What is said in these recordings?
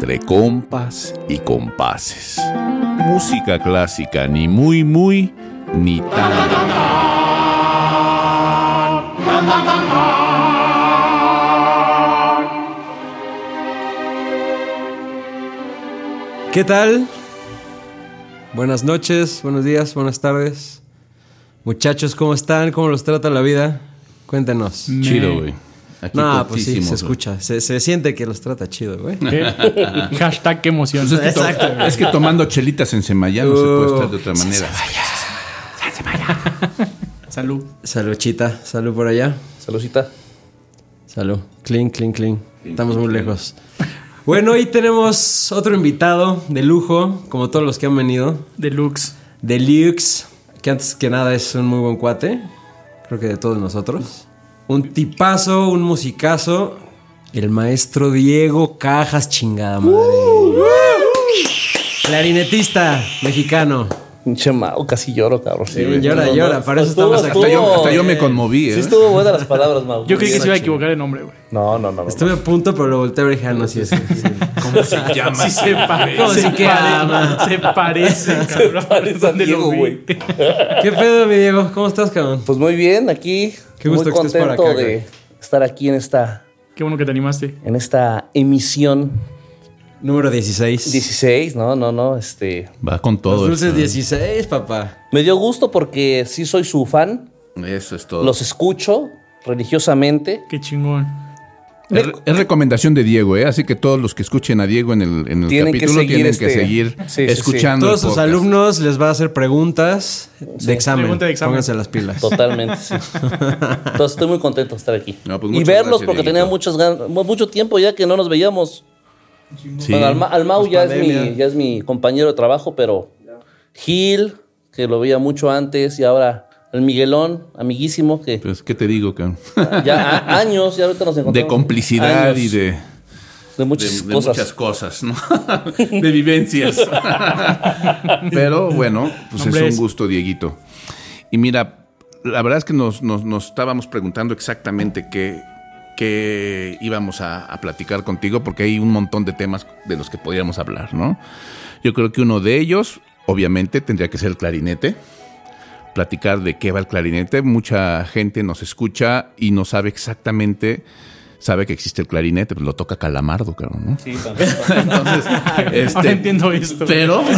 entre compas y compases. Música clásica ni muy muy ni tan. ¿Qué tal? Buenas noches, buenos días, buenas tardes. Muchachos, ¿cómo están? ¿Cómo los trata la vida? Cuéntenos. Chido, güey. Aquí No, pues sí, se escucha. Se, se siente que los trata chido, güey. ¿Qué? Hashtag qué emoción. Pues es, que to- es que tomando chelitas en Semaya no se puede estar de otra manera. Salud. Saludcita, salud por allá. Saludcita. Salud. Clean, clean, clean. Estamos muy lejos. Bueno, hoy tenemos otro invitado de lujo, como todos los que han venido. Deluxe. Deluxe, que antes que nada es un muy buen cuate. Creo que de todos nosotros. Un tipazo, un musicazo. El maestro Diego Cajas, chingada madre. Clarinetista mexicano. Pinche Mau, casi lloro, cabrón. Sí, llora, llora, para eso estamos aquí. Hasta yo, hasta yo me conmoví, ¿eh? Sí estuvo buenas las palabras, Mau. Yo creí que se iba a equivocar de nombre, güey. No, no, no. no, Estuve a punto, pero lo volteé a ver y dije, ah, no, sí, sí, sí. ¿Cómo se llama? Sí se. ¿Cómo se, se pare- se parece. Se parece a ¿Dónde lo Diego, güey. ¿Qué pedo, mi Diego? ¿Cómo estás, cabrón? Pues muy bien, aquí. Qué gusto muy que estés por contento acá, de estar aquí en esta, Qué bueno que te animaste. en esta emisión Número 16. 16, no, no, no, este... Va con Los todo. dulces esto, 16, papá. Me dio gusto porque sí soy su fan, ¿eh? Eso es todo. los escucho religiosamente. Qué chingón. Es, es recomendación de Diego, ¿eh? Así que todos los que escuchen a Diego en el, en el Tienen que capítulo seguir tienen este- que seguir Sí, sí, sí. escuchando. Todos sus podcast. alumnos les va a hacer preguntas de examen. Pregunta de examen. Pónganse las pilas. Totalmente, sí. Entonces estoy muy contento de estar aquí. No, pues y verlos gracias, porque Dieguito. tenía muchas ganas, mucho tiempo ya que no nos veíamos. Sí. Bueno, Alma- Almau Pues ya es, mi, ya es mi compañero de trabajo, pero Gil, que lo veía mucho antes, y ahora el Miguelón, amiguísimo, que Pues, ¿qué te digo, cabrón? ya a- años, ya ahorita nos encontramos. De complicidad Años y de, de de- muchas de cosas. muchas cosas, ¿no? de vivencias. Pero bueno, pues Hombre, es- un gusto, Dieguito. Y mira, la verdad es que nos, nos- nos estábamos preguntando exactamente qué, qué íbamos a, a platicar contigo, porque hay un montón de temas de los que podríamos hablar, ¿no? Yo creo que uno de ellos, obviamente, tendría que ser el clarinete. Platicar de qué va el clarinete. Mucha gente nos escucha y no sabe exactamente, sabe que existe el clarinete, pero lo toca Calamardo, cabrón, ¿no? Sí, también. Entonces, este, Ahora entiendo esto. pero.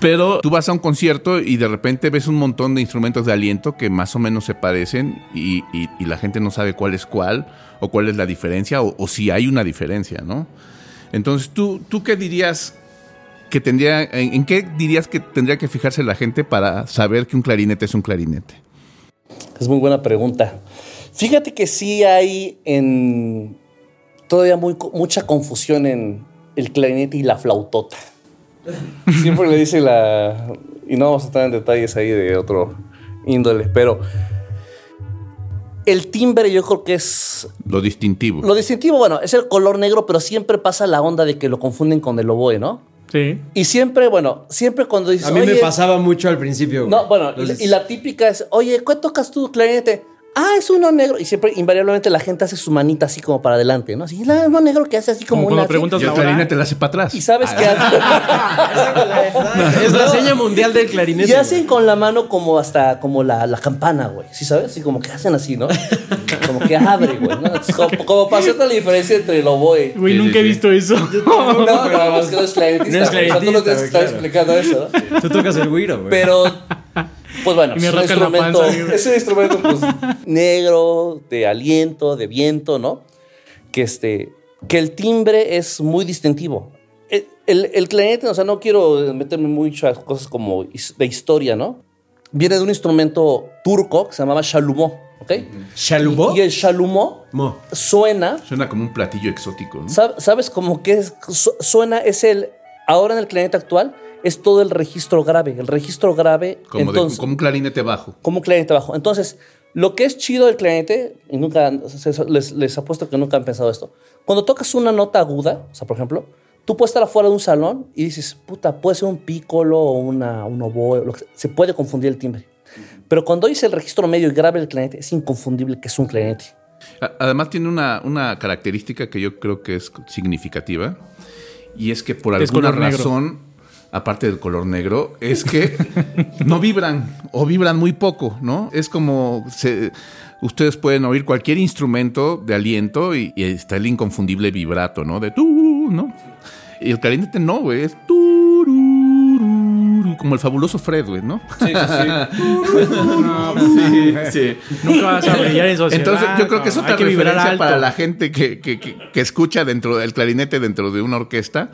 Pero tú vas a un concierto y de repente ves un montón de instrumentos de aliento que más o menos se parecen y, y- y la gente no sabe cuál es cuál o cuál es la diferencia o, o si hay una diferencia, ¿no? Entonces, ¿tú, tú qué dirías que tendría, en, en qué dirías que tendría que fijarse la gente para saber que un clarinete es un clarinete? Es muy buena pregunta. Fíjate que sí hay en todavía muy, mucha confusión en el clarinete y la flautota. Siempre le dice la... Y no vamos a estar en detalles ahí de otro índole, pero el timbre yo creo que es... Lo distintivo. Lo distintivo, bueno, es el color negro, pero siempre pasa la onda de que lo confunden con el oboe, ¿no? Sí. Y siempre, bueno, siempre cuando dices... A mí me "Oye, pasaba mucho al principio. no, bueno, y la típica es, oye, ¿cuál tocas tú clarinete? Ah, es uno negro. Y siempre, invariablemente, la gente hace su manita así como para adelante, ¿no? Así, "Ah, uno negro que hace así como Como una. cuando así". preguntas el la clarinete la hace para atrás. Y sabes qué hacen. Es la seña mundial del clarinete. y hacen con la mano como hasta como la, la campana, güey. ¿Sí sabes? Así como que hacen así, ¿no? Como que abre, güey. ¿no? Como, como para hacerte la diferencia entre el oboe. Güey, Sí, nunca sí, he sí. visto eso. No, no, es que no es clarinetista. No es sea, tú no clarinetista, tienes que estar explicando eso, ¿no? Tú tocas el güiro, güey. Pero, pues bueno, es un instrumento, panza, güey. es un instrumento pues, negro, de aliento, de viento, ¿no? Que, este, que el timbre es muy distintivo. El, el, el clarinete, o sea, no quiero meterme mucho a cosas como de historia, ¿no? Viene de un instrumento turco que se llamaba chalumo, ¿ok? ¿Chalubó? Y el chalumo Mo. suena Suena como un platillo exótico, ¿no? Sab- ¿Sabes cómo que es- su- suena? Es el. Ahora en el clarinete actual es todo el registro grave. El registro grave. Como, de- como un clarinete bajo. como un clarinete bajo. Entonces, lo que es chido del clarinete, y nunca. se- Les, les apuesto que nunca han pensado esto. Cuando tocas una nota aguda, o sea, por ejemplo, tú puedes estar afuera de un salón y dices, puta, puede ser un pícolo o una, un oboe, lo que sea. se puede confundir el timbre. Pero cuando oyes el registro medio y grave del clarinete, es inconfundible que es un clarinete. A- Además tiene una, una característica que yo creo que es significativa y es que por Es alguna razón, aparte del color negro, es que no vibran o vibran muy poco, ¿no? Es como se- ustedes pueden oír cualquier instrumento de aliento y, y está el inconfundible vibrato, ¿no? De tú, ¿no? Y el clarinete no, güey, es turururu, como el fabuloso Fred, güey, ¿no? Sí, sí, sí. sí. Nunca vas a brillar en sociedad. Entonces, yo creo que es otra que vibrar referencia alto. para la gente que, que- que- que escucha dentro del clarinete dentro de una orquesta.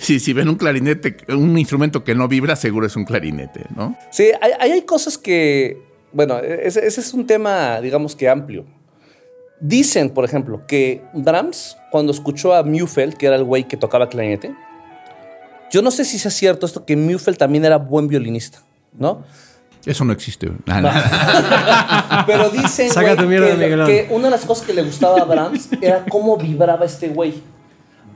Si, si ven un clarinete, un instrumento que no vibra, seguro es un clarinete, ¿no? Sí, hay, hay, cosas que, bueno, ese, ese es un tema, digamos que amplio. Dicen, por ejemplo, que Brahms, cuando escuchó a Mufeld, que era el güey que tocaba clarinete, yo no sé si sea cierto esto, que Mufeld también era buen violinista, ¿no? Eso no existe. güey. Ah, no. Pero dicen güey, que, que una de las cosas que le gustaba a Brahms era cómo vibraba este güey.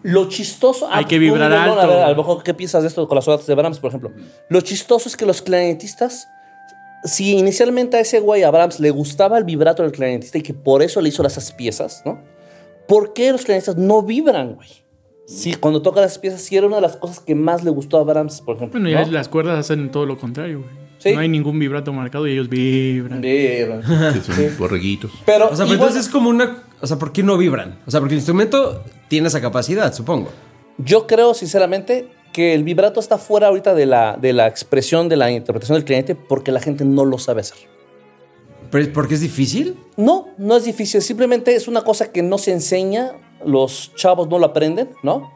Lo chistoso. Hay que tú, vibrar Miguelón, alto. A, ver, a lo mejor, ¿qué piensas de esto con las sonatas de Brahms, por ejemplo? Lo chistoso es que los clarinetistas, si inicialmente a ese güey, a Brahms, le gustaba el vibrato del clarinetista y que por eso le hizo esas piezas, ¿no? ¿Por qué los clarinetistas no vibran, güey? Sí, cuando toca las piezas, sí era una de las cosas que más le gustó a Brahms, por ejemplo. Bueno, ya ¿no? las cuerdas hacen todo lo contrario, güey. Sí. No hay ningún vibrato marcado y ellos vibran. Vibran. Sí, son borreguitos. Pero, O sea, pero igual- entonces es como una. O sea, ¿por qué no vibran? O sea, porque el instrumento tiene esa capacidad, supongo. Yo creo, sinceramente, que el vibrato está fuera ahorita de la, de la expresión, de la interpretación del cliente, porque la gente no lo sabe hacer. ¿Pero porque es difícil? No, no es difícil. Simplemente es una cosa que no se enseña. Los chavos no lo aprenden, ¿no?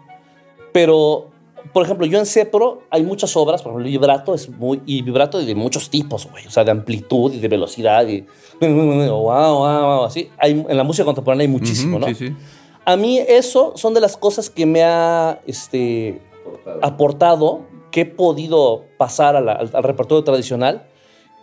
Pero, por ejemplo, yo en Cepro hay muchas obras, por ejemplo, el vibrato es muy. Y vibrato de muchos tipos, güey. O sea, de amplitud y de velocidad y. Wow, wow, wow, así. Hay, en la música contemporánea hay muchísimo, ¿no? Sí, sí. A mí eso son de las cosas que me ha este, aportado, que he podido pasar a la- al, al repertorio tradicional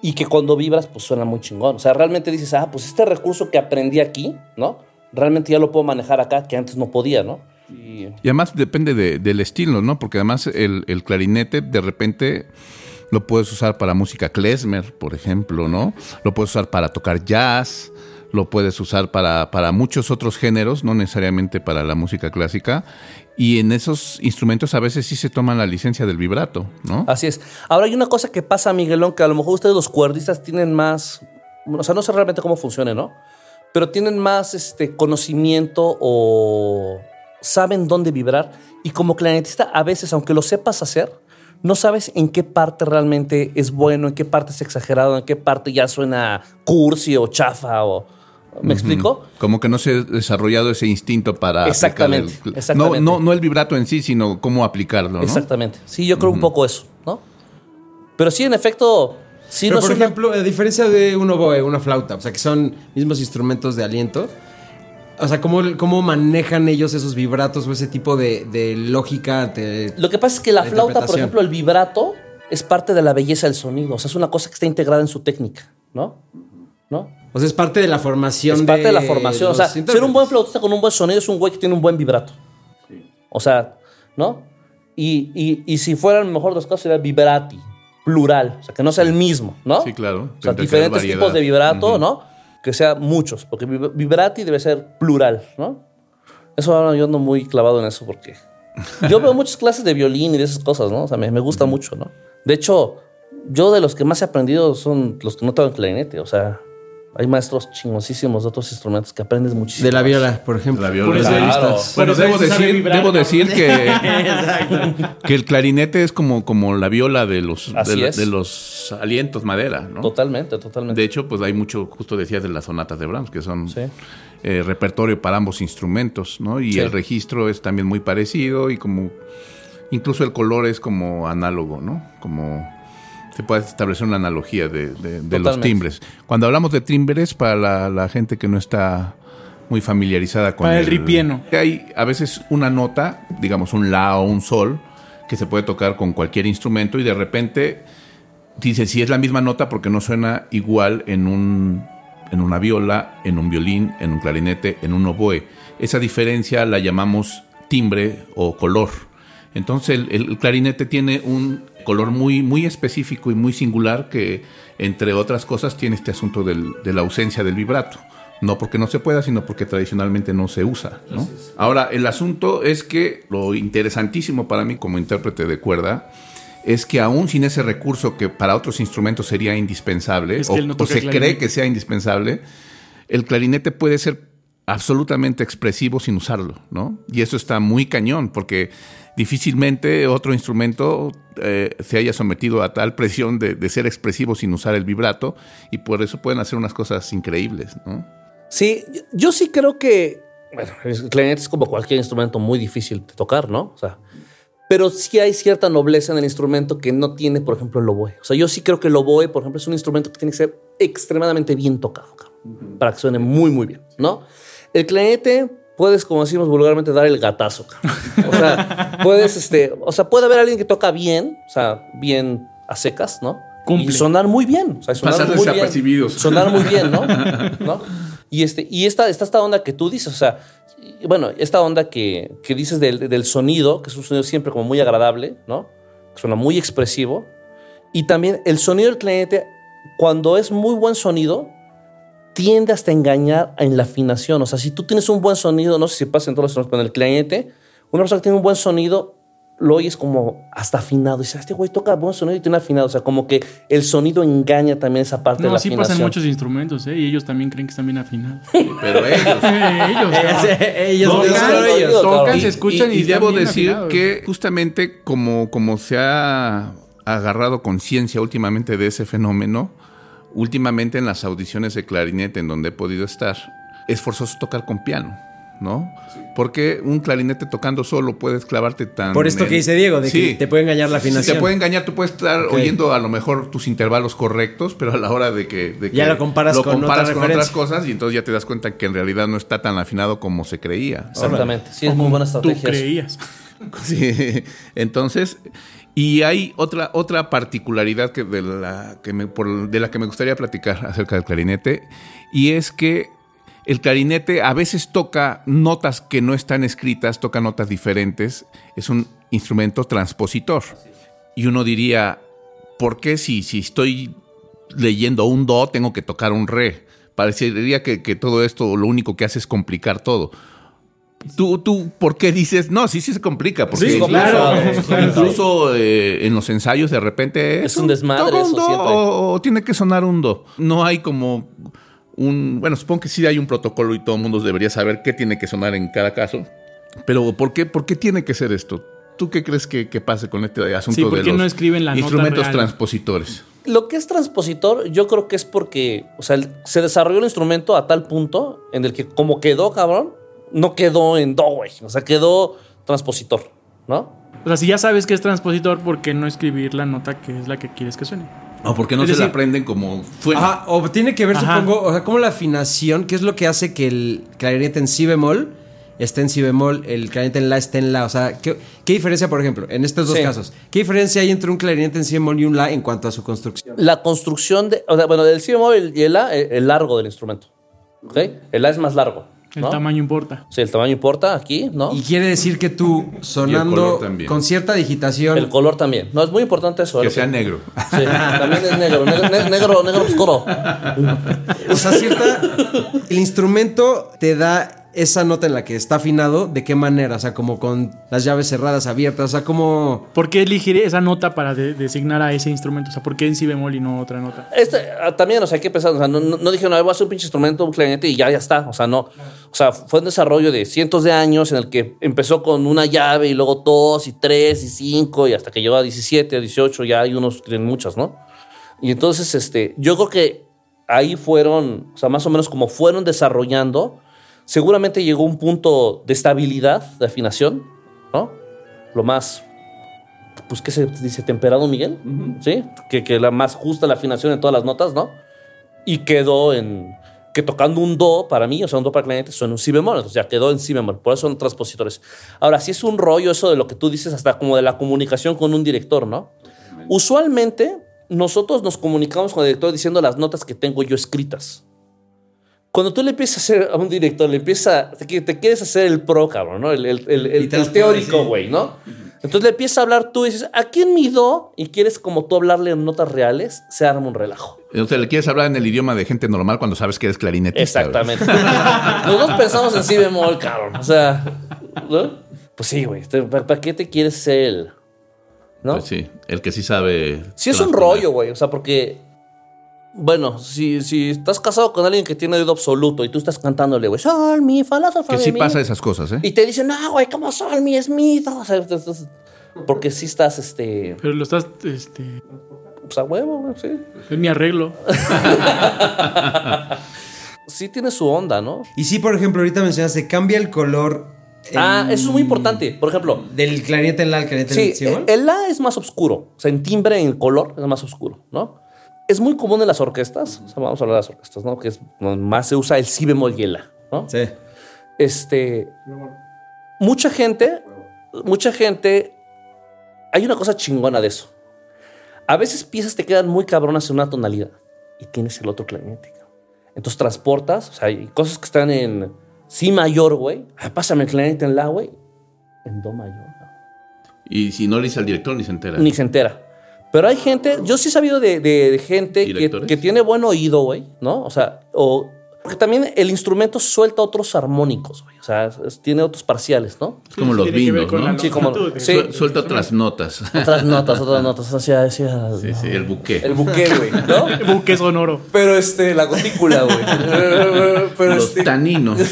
y que cuando vibras pues suena muy chingón. O sea, realmente dices, ah, pues este recurso que aprendí aquí, ¿no? Realmente ya lo puedo manejar acá que antes no podía, ¿no? Y- Y además depende de- del estilo, ¿no? Porque además el, el clarinete de repente lo puedes usar para música klezmer, por ejemplo, ¿no? Lo puedes usar para tocar jazz, lo puedes usar para, para muchos otros géneros, no necesariamente para la música clásica. Y en esos instrumentos a veces sí se toman la licencia del vibrato, ¿no? Así es. Ahora hay una cosa que pasa, Miguelón, que a lo mejor ustedes los cuerdistas tienen más, o sea, no sé realmente cómo funcione, ¿no? Pero tienen más este, conocimiento o saben dónde vibrar. Y como clarinetista, a veces, aunque lo sepas hacer, no sabes en qué parte realmente es bueno, en qué parte es exagerado, en qué parte ya suena cursi o chafa o... ¿Me explico? Como que no se ha desarrollado ese instinto para Exactamente, el- exactamente. No, no, no el vibrato en sí, sino cómo aplicarlo, ¿no? Exactamente. Sí, yo creo un poco eso, ¿no? Pero sí, en efecto, sí Pero, no por una- ejemplo, a diferencia de un oboe, una flauta, o sea, que son mismos instrumentos de aliento, o sea, ¿cómo, cómo manejan ellos esos vibratos o ese tipo de, de lógica? de- Lo que pasa es que la, La flauta, por ejemplo, el vibrato es parte de la belleza del sonido. O sea, es una cosa que está integrada en su técnica, ¿no? ¿No? o sea, es parte de la formación. Es parte de la formación. O sea, ser un buen flautista con un buen sonido es un güey que tiene un buen vibrato. O sea, ¿no? Y, y- y si fuera el mejor de los casos, sería vibrati, plural. O sea, que no sea el mismo, ¿no? Sí, claro. O sea, diferentes tipos de vibrato. ¿no? Que sea muchos, porque vib- vibrati debe ser plural, ¿no? Eso ahora yo ando muy clavado en eso porque yo veo muchas clases de violín y de esas cosas, ¿no? O sea, me, me gusta mucho, ¿no? De hecho, yo de los que más he aprendido son los que no tocan clarinete, o sea, hay maestros chingosísimos de otros instrumentos que aprendes muchísimo. De la viola, por ejemplo. La viola. Claro. Bueno, Por eso debo decir, vibrar, debo decir que, que el clarinete es como, como la viola de los, de, de los alientos madera, ¿no? Totalmente, totalmente. De hecho, pues hay mucho, justo decías de las sonatas de Brahms, que son Sí. eh, repertorio para ambos instrumentos, ¿no? Y Sí. el registro es también muy parecido y como incluso el color es como análogo, ¿no? Como se puede establecer una analogía de, de- de los timbres. Cuando hablamos de timbres, para la, la gente que no está muy familiarizada con Para el ripieno. Hay a veces una nota, digamos un la o un sol, que se puede tocar con cualquier instrumento y de repente dice si es la misma nota porque no suena igual en un en una viola, en un violín, en un clarinete, en un oboe. Esa diferencia la llamamos timbre o color. Entonces el, el clarinete tiene un color muy, muy específico y muy singular que, entre otras cosas, tiene este asunto del- de la ausencia del vibrato. No porque no se pueda, sino porque tradicionalmente no se usa. ¿no? Ahora, el asunto es que lo interesantísimo para mí como intérprete de cuerda es que aún sin ese recurso que para otros instrumentos sería indispensable, Es que o, no o se cree que sea indispensable, el clarinete puede ser absolutamente expresivo sin usarlo, ¿no? Y eso está muy cañón, porque difícilmente otro instrumento eh, se haya sometido a tal presión de, de ser expresivo sin usar el vibrato, y por eso pueden hacer unas cosas increíbles, ¿no? Sí, yo sí creo que, bueno, el clarinete es como cualquier instrumento muy difícil de tocar, ¿no? O sea, pero sí hay cierta nobleza en el instrumento que no tiene, por ejemplo, el oboe. O sea, yo sí creo que el oboe, por ejemplo, es un instrumento que tiene que ser extremadamente bien tocado, cabrón, para que suene muy, muy bien, ¿no? El clarinete puedes, como decimos vulgarmente, dar el gatazo, cabrón. O sea, puedes, este, o sea, puede haber alguien que toca bien, o sea, bien a secas, ¿no? Cumple. Y sonar muy bien, o sea, sonar Pasar muy bien. desapercibidos. Sonar muy bien, ¿no? ¿No? Y, este, y esta, está esta onda que tú dices, o sea, bueno, esta onda que, que dices del, del sonido, que es un sonido siempre como muy agradable, ¿no? Que suena muy expresivo. Y también el sonido del clarinete, cuando es muy buen sonido, tiende hasta a engañar en la afinación. O sea, si tú tienes un buen sonido, no sé si pasa en todos los instrumentos, pero en el clarinete, una persona que tiene un buen sonido, lo oyes como hasta afinado. Y dices, este güey toca buen sonido y tiene afinado. O sea, como que el sonido engaña también esa parte de No, la sí afinación. pasan muchos instrumentos, ¿eh? Y ellos también creen que están bien afinados. Pero ellos... ellos, ellos, No, no, no, no, no, tocan, Y- se escuchan y, debo decir afinados. que justamente como, como se ha agarrado conciencia últimamente de ese fenómeno, últimamente en las audiciones de clarinete en donde he podido estar, es forzoso tocar con piano, ¿no? Porque un clarinete tocando solo puedes clavarte tan... Por esto en- que dice Diego, de Sí. que te puede engañar la Sí, afinación. te puede engañar, tú puedes estar oyendo a lo mejor tus intervalos correctos, pero a la hora de que, de que Ya lo comparas con comparas otra con otras cosas y entonces ya te das cuenta que en realidad no está tan afinado como se creía. Exactamente. Sí, es muy buena Tú estrategia. eso. creías. Sí, entonces, y hay otra, otra particularidad que de, la que me, de la que me gustaría platicar acerca del clarinete, y es que el clarinete a veces toca notas que no están escritas, toca notas diferentes, es un instrumento transpositor. Y uno diría, ¿por qué si, si estoy leyendo un do tengo que tocar un re? Parecería que, que todo esto lo único que hace es complicar todo. ¿Tú, tú por qué dices? No, sí, sí se complica. Porque Sí, incluso, claro, claro. incluso, eh, en los ensayos de repente Es un desmadre un do o, o tiene que sonar un do. No hay como un... Bueno, supongo que sí hay un protocolo y todo el mundo debería saber qué tiene que sonar en cada caso. Pero ¿por qué, por qué tiene que ser esto? ¿Tú qué crees que, que pase con este asunto Sí, ¿por de los no escriben la instrumentos transpositores? Lo que es transpositor, yo creo que es porque, o sea, el- se desarrolló el instrumento a tal punto en el que como quedó, cabrón, no quedó en do, güey. O sea, quedó transpositor, ¿no? O sea, si ya sabes que es transpositor, ¿por qué no escribir la nota que es la que quieres que suene? O porque no Es se la aprenden como suena. Ajá, o tiene que ver, Ajá. supongo, o sea, como la afinación, que es lo que hace que el clarinete en si bemol esté en si bemol, el clarinete en la esté en la. O sea, ¿qué, qué diferencia, por ejemplo, en estos dos Sí. casos? ¿Qué diferencia hay entre un clarinete en si bemol y un la en cuanto a su construcción? La construcción de, o sea, bueno, del si bemol y el la, el, el largo del instrumento. ¿Ok? El la es más largo. El ¿no? tamaño importa. Sí, el tamaño importa aquí, ¿no? Y quiere decir que tú, sonando con cierta digitación. El color también. No, es muy importante eso. que sea negro. Sí, también es negro, negro, ne- negro, negro oscuro. O sea, cierta. El instrumento te da esa nota en la que está afinado, ¿de qué manera? O sea, como con las llaves cerradas, abiertas, o sea, como. ¿Por qué elegir esa nota para de- designar a ese instrumento? O sea, ¿por qué en si bemol y no otra nota? Este, ah, también, o sea, hay que pensar, o sea, no, dije, no, voy a hacer un pinche instrumento, un clarinete y ya, ya está. O sea, no. O sea, fue un desarrollo de cientos de años en el que empezó con una llave y luego dos y tres y cinco y hasta que llegó a 17, a 18, ya hay unos que tienen muchas, ¿no? Y entonces, este, yo creo que ahí fueron, o sea, más o menos como fueron desarrollando, seguramente llegó un punto de estabilidad, de afinación, ¿no? Lo más pues, ¿qué se dice? Temperado, Miguel, ¿sí? Que, que la más justa la afinación en todas las notas, ¿no? Y quedó en, que tocando un do para mí, o sea, un do para clarinete, suena un si bemol, o sea, quedó en si bemol, por eso son transpositores. Ahora, sí es un rollo eso de lo que tú dices, hasta como de la comunicación con un director, ¿no? Usualmente, nosotros nos comunicamos con el director diciendo las notas que tengo yo escritas. Cuando tú le empiezas a hacer a un director, le empieza, te, qui- te quieres hacer el pro, cabrón, ¿no? El, el- el- el- Y te las el teórico, güey, ¿no? Entonces le empiezas a hablar tú y dices, aquí en mi do, y quieres como tú hablarle en notas reales, se arma un relajo. Entonces le quieres hablar en el idioma de gente normal cuando sabes que eres clarinetista. Exactamente. Los dos pensamos en si bemol, cabrón. O sea, ¿no? Pues sí, güey. ¿Para qué te quieres ser el? ¿No? Pues sí, el que sí sabe. Sí es un rollo, güey. O sea, porque... Bueno, si, si estás casado con alguien que tiene oído absoluto y tú estás cantándole, güey, sol, mi, fa, la, sol, fa, Que sí mi", pasa esas cosas, ¿eh? Y te dicen, no, güey, ¿cómo sol, mi, es mi, do"? O sea, entonces, porque sí estás, este, Pero lo estás, este, pues a huevo, güey, sí. es mi arreglo. Sí tiene su onda, ¿no? Y sí, por ejemplo, ahorita mencionaste, cambia el color. en- Ah, eso es muy importante. Por ejemplo, Del clarinete en la al clarinete en Sí, el si bemol. el La es más oscuro. O sea, en timbre, en color, es más oscuro, ¿no? Es muy común en las orquestas. O sea, vamos a hablar de las orquestas, ¿no? Que es donde más se usa el Si bemol y el La, ¿no? Sí. Este. Mucha gente, mucha gente. Hay una cosa chingona de eso. A veces piezas te quedan muy cabronas en una tonalidad y tienes el otro clarinete. Entonces transportas, o sea, hay cosas que están en Si mayor, güey. Ah, pásame el clarinete en La, güey. En Do mayor. Y si no le dice al director, ni se entera. Ni se entera. Pero hay gente, yo sí he sabido de, de- de gente que, que tiene buen oído, güey, ¿no? O sea, o. Porque también el instrumento suelta otros armónicos, güey. O sea, es- tiene otros parciales, ¿no? Es como los vinos, ¿no? Sí, como- sí. Suelta otras notas. Otras notas, otras notas. Hacia, hacia, Sí, sí, el buque. El buque, güey, ¿no? Buque sonoro. Pero este, la gotícula, güey. Pero Los este. taninos.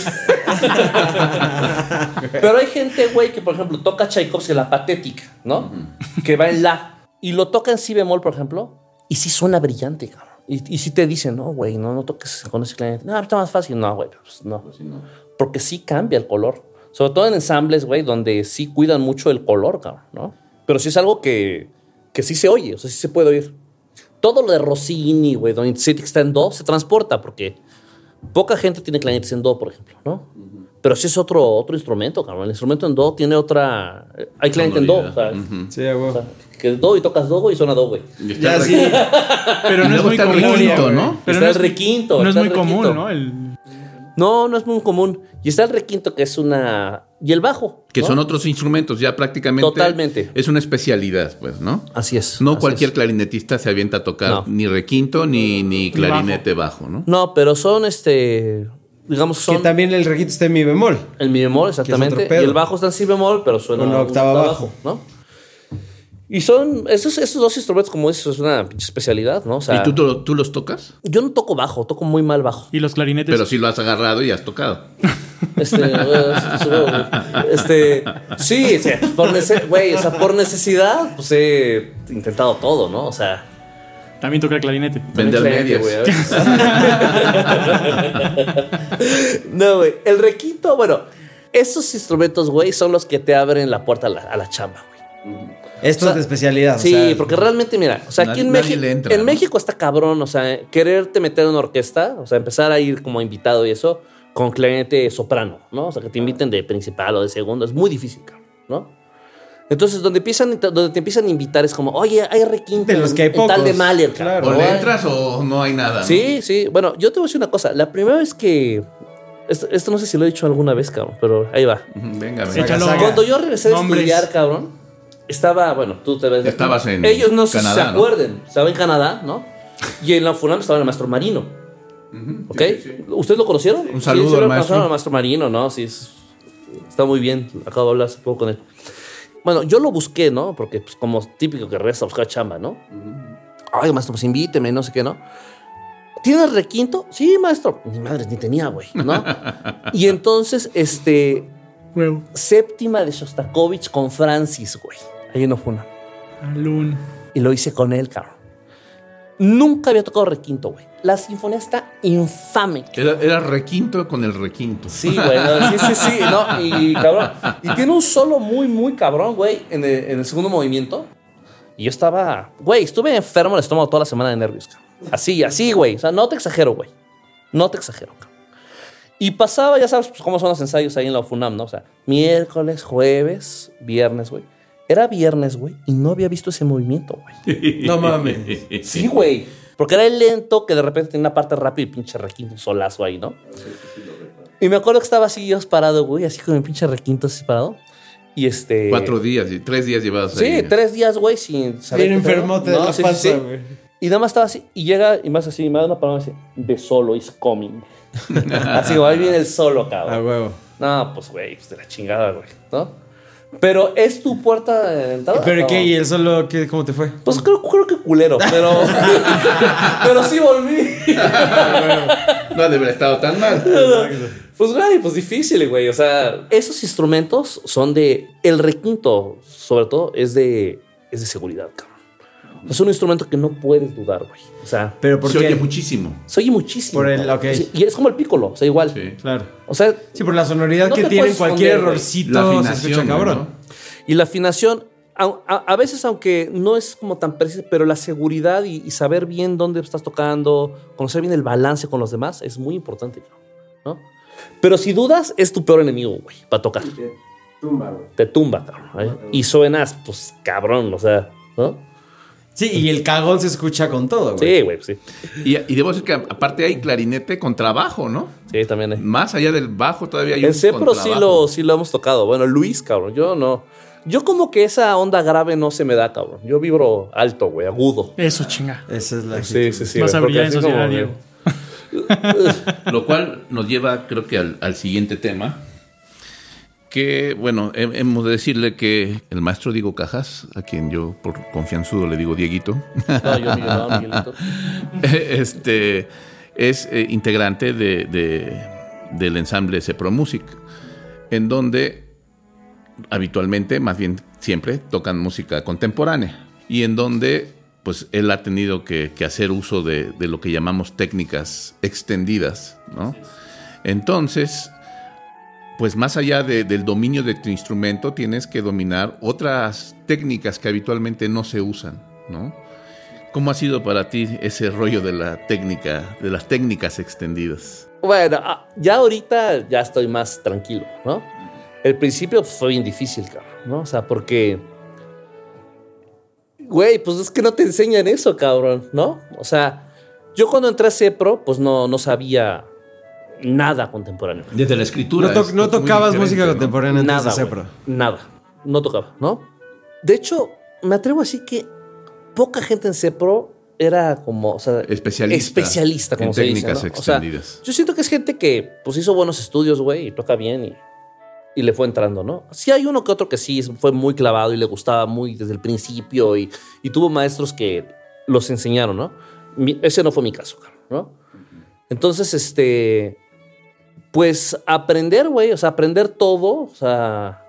Pero hay gente, güey, que por ejemplo toca Tchaikovsky la patética, ¿no? Que va en la. Y lo toca en si bemol, por ejemplo, y sí suena brillante, cabrón. Y, y sí te dicen, no, güey, no, no toques con ese clarinete. No, está más fácil. No, güey, pues no. Porque sí cambia el color. Sobre todo en ensambles, güey, donde sí cuidan mucho el color, cabrón, ¿no? Pero sí es algo que, que sí se oye, o sea, sí se puede oír. Todo lo de Rossini, güey, donde City está en do, se transporta porque poca gente tiene clarinetes en do, por ejemplo, ¿no? Pero sí es otro, otro instrumento, cabrón. El instrumento en do tiene otra... Hay clarinete en do, o sea, Ujú. Sí, huevo. o sea, que es do y tocas do, y suena do, güey. Ya re- sí. Pero no es luego muy está el común. requinto. ¿no? Pero Está no el es, requinto, No es muy el común. ¿no? El, No, no es muy común. Y está el requinto, que es una... Y el bajo. Que ¿no? son otros instrumentos, ya prácticamente. Totalmente. Es una especialidad, pues, ¿no? Así es. No así cualquier es. clarinetista se avienta a tocar No. ni requinto ni, ni clarinete bajo, ¿no? No, pero son este... Digamos, son... Que también el requinto está en mi bemol. El mi bemol, exactamente. Y el bajo está en si bemol, pero suena Una un octava abajo. ¿no? Y son esos, esos dos instrumentos, como dices, es una pinche especialidad, ¿no? O sea, ¿Y tú, tú, tú los tocas? yo no toco bajo, toco muy mal bajo. y los clarinetes. Pero sí lo has agarrado y has tocado. Este, eh, este, sí, sí, por, nece- güey, o sea, por necesidad, pues he intentado todo, ¿no? O sea, También toca el clarinete. Vender medias. no, güey. El requinto, bueno, esos instrumentos, güey, son los que te abren la puerta a la, a la chamba, güey. Esto O sea, es de especialidad. o Sí, sea, porque realmente, mira, o sea, aquí en, México, entra, en ¿no? México está cabrón, o sea, quererte meter en una orquesta, o sea, empezar a ir como invitado y eso, con clarinete soprano, ¿no? O sea, que te inviten de principal o de segundo, es muy difícil, cabrón, ¿no? Entonces, donde, empiezan, donde te empiezan a invitar es como, oye, hay requinto De los que hay en tal pocos, de Mahler, claro. O le ¿no? entras o no hay nada. ¿no? Sí, sí. Bueno, yo te voy a decir una cosa. La primera vez que... Esto, esto no sé si lo he dicho alguna vez, cabrón, pero ahí va. Venga, venga. Cuando yo regresé Nombres. estudiar, cabrón, estaba, bueno, tú te ves. Estabas en Ellos no Canadá, se ¿no? acuerden. Estaba en Canadá, ¿no? Y en la FUNAM estaba el maestro Marino. ¿Ok? ¿Ustedes lo conocieron? Un saludo sí, al maestro. al maestro Marino, ¿no? Sí, es- está muy bien. Acabo de hablar hace poco con él. Bueno, yo lo busqué, ¿no? Porque, pues, como típico que regresa a buscar chamba, ¿no? Ay, maestro, pues invíteme, no sé qué, ¿no? ¿Tienes requinto? Sí, maestro. Mi madre ni tenía, güey, ¿no? y entonces, este, Huevo. séptima de Shostakovich con Francis, güey. Ahí no fue una. Alun. Y lo hice con él, cabrón. Nunca había tocado requinto, güey. La sinfonía está infame. Era, era requinto con el requinto. Sí, güey. no, sí, sí, sí. No, y cabrón. Y tiene un solo muy, muy cabrón, güey, en el, en el segundo movimiento. Y yo estaba, güey, estuve enfermo del estómago toda la semana de nervios, cabrón. Así, así, güey. O sea, no te exagero, güey. No te exagero, cabrón. Y pasaba, ya sabes pues, cómo son los ensayos ahí en la FUNAM, ¿no? O sea, miércoles, jueves, viernes, güey. Era viernes, güey, y no había visto ese movimiento, güey. No mames. Sí, güey. Porque era el lento que de repente tenía una parte rápida y pinche requinto, un solazo ahí, ¿no? Y me acuerdo que estaba así yo parado, güey, así con mi pinche requinto así parado. Y este. Cuatro días, y tres días llevados Sí, ahí. tres días, güey, sin saber. Bien enfermote de No, la sí, sí, panza, sí. güey. Y nada más estaba así. Y llega y más así, y me da una palabra así. The solo is coming. así, güey, ahí viene el solo, A cabrón. huevo. No, pues, güey, pues de la chingada, güey, ¿no? Pero es tu puerta de entrada. ¿Pero qué? ¿Y él solo qué, cómo te fue? Pues creo, creo que culero, pero. pero sí volví. No debe haber estado tan mal. Pues, güey, pues difícil, güey. O sea, esos instrumentos son de. El requinto, sobre todo, es de. Es de seguridad, cabrón. Es un instrumento que no puedes dudar, güey. O sea, ¿Pero por Se oye muchísimo. se oye muchísimo. Por el- cabrón. ok. Sí, Y es como el pícolo, o sea, igual. Sí. Claro. O sea, Sí, por la sonoridad No que te tiene, cualquier esconder, güey. errorcito La se afinación, escucha cabrón. ¿no? y la afinación, a, a- a veces, aunque no es como tan precisa, pero la seguridad y, y saber bien dónde estás tocando, conocer bien el balance con los demás, es muy importante, ¿no? Pero si dudas, es tu peor enemigo, güey, para tocar. Te tumba, cabrón. ¿eh? Y suenas, pues, cabrón, o sea, ¿no? Sí, y el cagón se escucha con todo, güey. Sí, güey, sí. Y, y debo decir que aparte hay clarinete con trabajo, ¿no? Sí, también hay. Más allá del bajo todavía hay En un Cepro sí lo, sí lo hemos tocado. Bueno, Luis, cabrón, yo no. Yo como que esa onda grave no se me da, cabrón. Yo vibro alto, güey, agudo. Eso, chinga. Esa es la Sí, sí, sí. Vas a güey, brillar en porque así sociedad, como, Diego. Lo cual nos lleva, creo que, al, al siguiente tema. Que, bueno, he- hemos de decirle que el maestro Diego Cajas, a quien yo por confianzudo le digo Dieguito, No, yo Miguelito. este, es eh, integrante de, de- del ensamble Cepro Music, en donde habitualmente, más bien siempre, tocan música contemporánea y en donde pues él ha tenido que, que hacer uso de, de lo que llamamos técnicas extendidas, ¿no? Entonces, pues más allá de- del dominio de tu instrumento, tienes que dominar otras técnicas que habitualmente no se usan, ¿no? ¿Cómo ha sido para ti ese rollo de la técnica, de las técnicas extendidas? Bueno, ah, ya ahorita ya estoy más tranquilo, ¿no? El principio fue bien difícil, cabrón, ¿no? O sea, porque. Güey, pues es que no te enseñan eso, cabrón, ¿no? O sea, yo cuando entré a Cepro, pues no, no sabía nada contemporáneo. Desde la escritura. No, to- es no muy tocabas música ¿no? contemporánea antes Nada, Cepro. nada. No tocaba, ¿no? De hecho, me atrevo a decir que poca gente en Cepro era como, o sea, Especialista especialista, como en se dice, técnicas ¿no? O sea, extendidas. yo siento que es gente que pues hizo buenos estudios, güey, y toca bien y, y le fue entrando, ¿no? Sí hay uno que otro que sí fue muy clavado y le gustaba muy desde el principio y, y tuvo maestros que los enseñaron, ¿no? Mi- ese no fue mi caso, ¿no? Entonces, este, pues aprender, güey, o sea, aprender todo, o sea,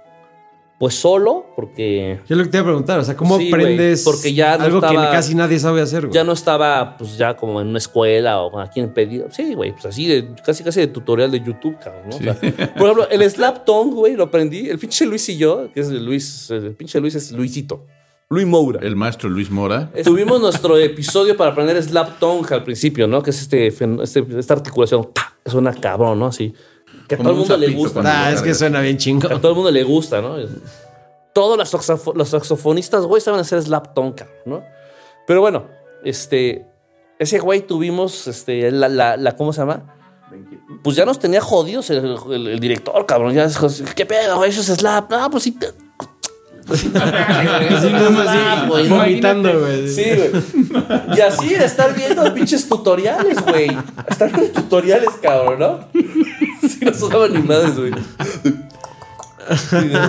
pues solo, porque Yo lo que te iba a preguntar, o sea, ¿cómo Sí, aprendes porque ya no algo que casi nadie sabe hacer, güey? ya no estaba, pues ya como en una escuela o a quien pedir. Sí, güey, pues así, de, casi casi de tutorial de YouTube, cabrón, ¿no? O sea, por ejemplo, el slap tongue, güey, lo aprendí. El pinche Luis y yo, que es Luis, el pinche Luis es Luisito, Luis Moura. El maestro Luis Mora. Tuvimos nuestro episodio para aprender slap tongue al principio, ¿no? Que es este, este- esta articulación. ¡pa! Es una cabrón, ¿no? Así. Que a Como todo el un mundo le gusta. Ah, es que suena bien A chingo. todo el mundo le gusta, ¿no? Todos los, saxofo- los saxofonistas, güey, saben hacer slap tongue, ¿no? Pero bueno, este, ese güey tuvimos, este, la, la, la- ¿cómo se llama? Pues ya nos tenía jodidos el, el- el director, cabrón. Ya, dijo, ¿qué pedo, güey? Eso es slap. No, pues sí. Así como así, Ah, güey, vomitando, güey. Sí, güey. Y así estar viendo pinches tutoriales, güey. Estar viendo tutoriales, cabrón, ¿no? Sí, no usaban ni madres, güey.